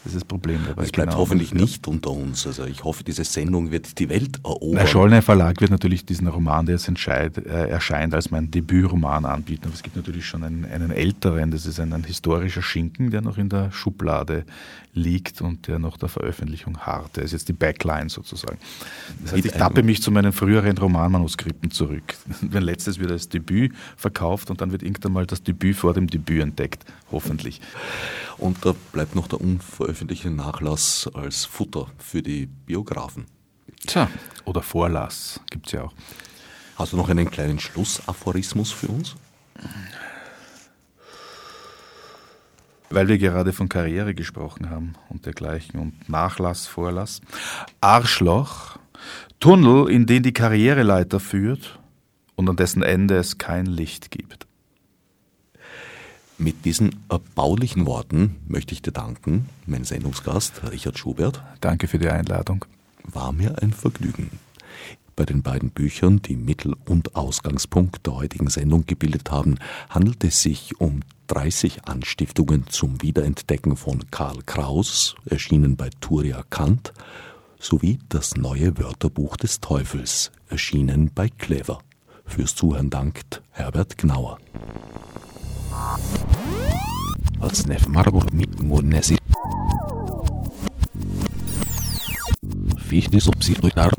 Das ist das Problem dabei. Es bleibt genau. hoffentlich nicht unter uns. Also ich hoffe, diese Sendung wird die Welt erobern. Der Schollner Verlag wird natürlich diesen Roman, der jetzt entscheid, äh, erscheint, als mein Debütroman anbieten. Aber es gibt natürlich schon einen, einen älteren, das ist ein, ein historischer Schinken, der noch in der Schublade liegt und der noch der Veröffentlichung hart. Der ist jetzt die Backline sozusagen. Das heißt, ich tappe mich zu meinen früheren Romanmanuskripten zurück. Mein letztes wird als Debüt verkauft und dann wird irgendwann mal das Debüt vor dem Debüt entdeckt. Hoffentlich. Und da bleibt noch der unveröffentlichte Nachlass als Futter für die Biografen. Tja. Oder Vorlass gibt es ja auch. Hast du noch einen kleinen Schlussaphorismus für uns? Weil wir gerade von Karriere gesprochen haben und dergleichen und Nachlass, Vorlass. Arschloch, Tunnel, in den die Karriereleiter führt und an dessen Ende es kein Licht gibt. Mit diesen erbaulichen Worten möchte ich dir danken, mein Sendungsgast Richard Schubert. Danke für die Einladung. War mir ein Vergnügen. Bei den beiden Büchern, die Mittel- und Ausgangspunkt der heutigen Sendung gebildet haben, handelt es sich um 30 Anstiftungen zum Wiederentdecken von Karl Kraus, erschienen bei Turia Kant, sowie das neue Wörterbuch des Teufels, erschienen bei Clever. Fürs Zuhören dankt Herbert Gnauer. Als Nef Margur mit Murnesi. Fichtes obsidar